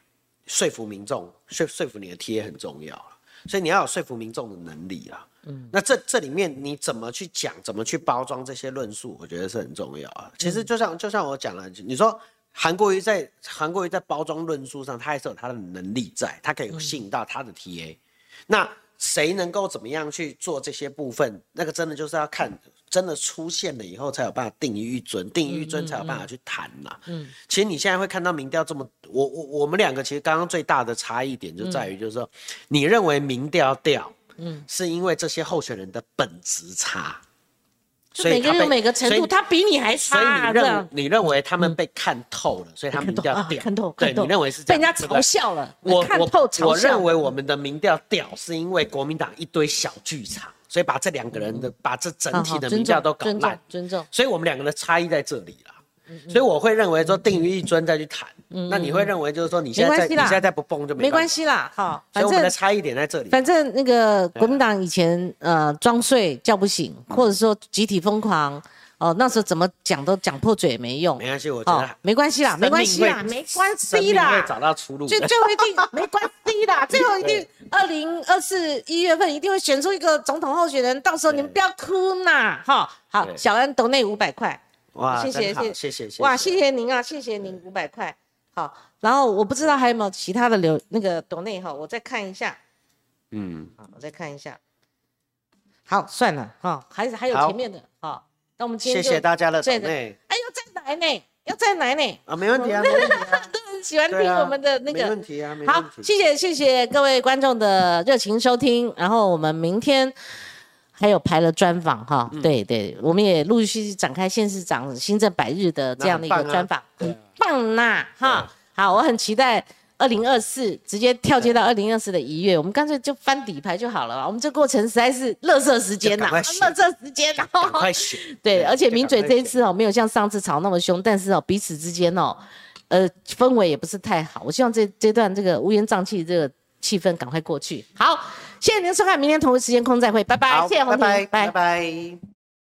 S2: 说服民众，说说服你的贴很重要所以你要有说服民众的能力啊。嗯，那这这里面你怎么去讲，怎么去包装这些论述，我觉得是很重要啊。其实就像就像我讲了，你说韩国瑜在韩国瑜在包装论述上，他还是有他的能力在，他可以吸引到他的 TA。那谁能够怎么样去做这些部分，那个真的就是要看真的出现了以后才有办法定于一尊，定于一尊才有办法去谈呐。嗯，其实你现在会看到民调这么，我我我们两个其实刚刚最大的差异点就在于，就是说你认为民调掉，嗯，是因为这些候选人的本质差。
S1: 所以每个人每个程度，他比你还差。
S2: 所以你认你认为他们被看透了，所以他们掉掉。
S1: 看透，
S2: 对，你认为是这样
S1: 被人家嘲笑了。
S2: 我
S1: 看透嘲
S2: 笑。我认为我们的民调屌，是因为国民党一堆小剧场，所以把这两个人的把这整体的民调都搞烂。
S1: 尊重。
S2: 所以我们两个的差异在这里了。所以我会认为说定于一尊再去谈。那你会认为就是说你现在你现在再不蹦就
S1: 没关系啦。好，
S2: 所以我们的差异点在这里。
S1: 反正那个国民党以前呃装睡叫不醒，或者说集体疯狂。哦，那时候怎么讲都讲破嘴也没用。
S2: 没关系，我觉得
S1: 没关系啦，没关系啦，没关系啦。
S2: 会找到出路。
S1: 最最后一定 (laughs) 没关系啦，最后一定二零二四一月份一定会选出一个总统候选人，到时候你们不要哭呐，哈。好，小恩抖内五百块。
S2: 哇，
S1: 谢谢
S2: 谢谢谢谢。
S1: 哇，谢谢您啊，谢谢您五百块。好，然后我不知道还有没有其他的留那个抖内哈，我再看一下。嗯，好，我再看一下。好，算了哈，还是还有前面的哈。那我们今天
S2: 谢谢大家的准备。
S1: 哎，要再来呢，要再来呢。
S2: 啊，没问题啊，(laughs)
S1: 喜欢听我们的那个。
S2: 没问题啊，
S1: 好，谢谢谢谢各位观众的热情收听。然后我们明天还有排了专访哈，对对，我们也陆陆续续展开县市长新政百日的这样的一个专访，很棒呐哈。好，我很期待。二零二四直接跳接到二零二四的一月，我们干脆就翻底牌就好了。我们这过程实在是乐色时间呐，乐色时间呐。
S2: 快选！
S1: 对，而且名嘴这一次哦，没有像上次吵那么凶，但是哦，彼此之间哦，呃，氛围也不是太好。我希望这这段这个乌烟瘴气这个气氛赶快过去。好，谢谢您收看，明天同一时间空再会，拜拜。谢谢红婷，
S2: 拜拜。